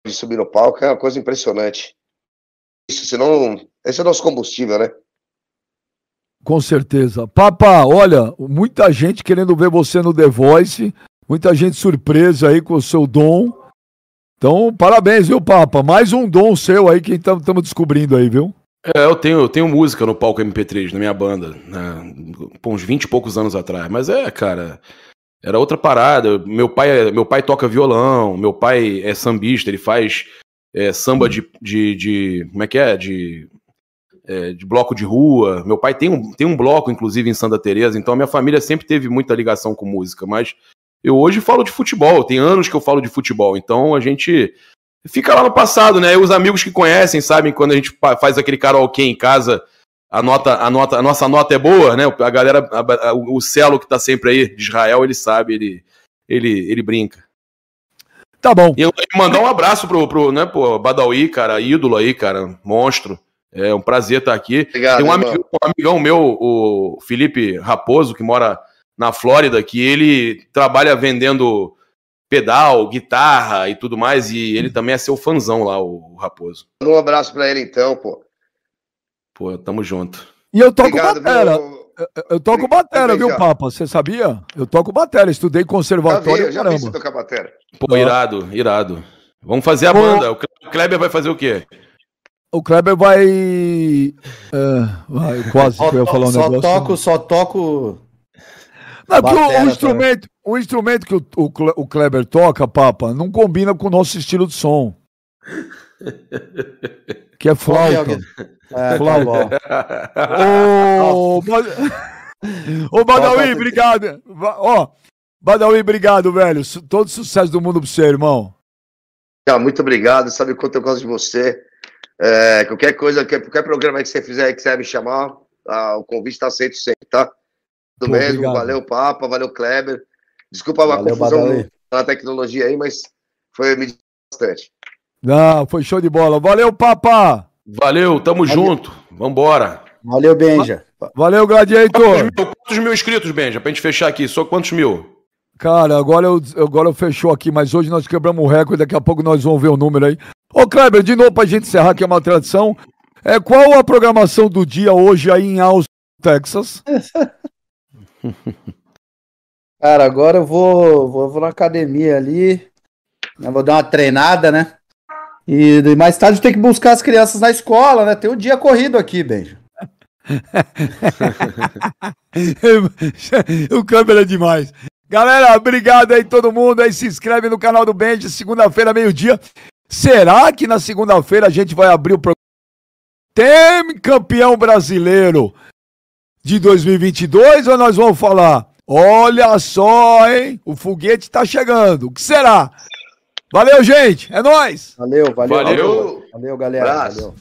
De subir no palco é uma coisa impressionante. Isso, senão, esse é o nosso combustível, né? Com certeza. Papa, olha, muita gente querendo ver você no The Voice, muita gente surpresa aí com o seu dom. Então, parabéns, viu, Papa? Mais um dom seu aí que estamos descobrindo aí, viu? É, eu tenho, eu tenho música no palco MP3, na minha banda, né, uns 20 e poucos anos atrás. Mas é, cara, era outra parada. Meu pai, é, meu pai toca violão, meu pai é sambista, ele faz é, samba de, de, de, Como é que é? De, é, de bloco de rua. Meu pai tem um, tem um bloco, inclusive, em Santa Teresa, então a minha família sempre teve muita ligação com música, mas eu hoje falo de futebol, tem anos que eu falo de futebol, então a gente fica lá no passado, né? Os amigos que conhecem sabem quando a gente faz aquele karaokê em casa a nota, a nota, a nossa nota é boa, né? A galera, a, a, o Celo que tá sempre aí de Israel, ele sabe, ele, ele, ele brinca. Tá bom. E eu mandar um abraço pro, pro né, pô, Badawi, cara, ídolo aí, cara, monstro. É um prazer estar aqui. Obrigado, Tem um, amigo, um amigão meu, o Felipe Raposo, que mora na Flórida, que ele trabalha vendendo pedal, guitarra e tudo mais, e ele também é seu fãzão lá, o Raposo. Um abraço para ele então, pô. Pô, tamo junto. E eu toco Obrigado, batera. Meu... Eu, eu toco batera, viu, Papa? Você sabia? Eu toco batera, estudei conservatório, já vi, já caramba. Vi tocar batera. Pô, irado, irado. Vamos fazer a Pô... banda. O Kleber vai fazer o quê? O Kleber vai. Uh, vai quase só, que eu ia falar um só negócio. Toco, só toco. Não, porque o, o instrumento, o instrumento que o, o, o Kleber toca, Papa, não combina com o nosso estilo de som. Que é flauta. É, flauta. Ô, Ô, Badawi, obrigado. Ó, Badawi, obrigado, velho. Todo sucesso do mundo pro você, irmão. Muito obrigado. Sabe quanto eu gosto de você. É, qualquer coisa, qualquer programa que você fizer que você me chamar, ah, o convite está aceito sempre, tá? Tudo mesmo. Obrigado. Valeu, Papa. Valeu, Kleber. Desculpa a confusão na tecnologia aí, mas foi me bastante. Não, foi show de bola. Valeu, Papa! Valeu, tamo Valeu. junto. Vambora. Valeu, Benja. Valeu, Gladiator. Quantos mil, quantos mil inscritos, Benja? Pra gente fechar aqui. Só quantos mil? Cara, agora eu, agora eu fechou aqui, mas hoje nós quebramos o recorde, daqui a pouco nós vamos ver o número aí. Ô, Kleber, de novo pra gente encerrar, que é uma tradição. É, qual a programação do dia hoje aí em Austin, Texas? Cara, agora eu vou, vou, vou na academia ali. Né, vou dar uma treinada, né? E mais tarde tem que buscar as crianças na escola, né? Tem um dia corrido aqui, Benjo. o câmera é demais. Galera, obrigado aí todo mundo aí. Se inscreve no canal do Benji, segunda-feira, meio-dia. Será que na segunda-feira a gente vai abrir o programa? Tem campeão brasileiro de 2022 ou nós vamos falar? Olha só, hein? O foguete tá chegando. O que será? Valeu, gente. É nóis. Valeu, valeu. Valeu, valeu galera. Valeu.